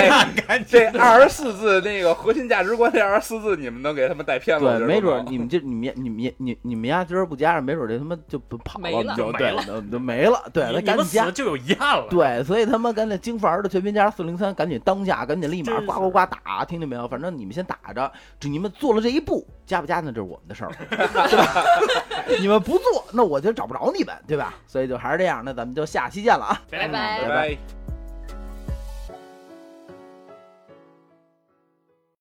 哎，这二十四字那个核心价值观，这二十四字你们能给他们带偏了？对，没准儿你们这你们你们你你们家今儿不加上，没准儿这他妈就不跑没了了，就没了对就就没了。对，你赶紧加们死了。就有遗憾了。对，所以他妈赶紧京范儿的全拼加四零三，赶紧当下，赶紧立马呱呱呱打，听见没有？反正你们先打着，只你们做了这一步，加不加那就是我们的事儿，对吧？你们不做，那我就找不着你们，对吧？所以就还是这样，那咱们就下期见了啊！拜拜拜拜拜。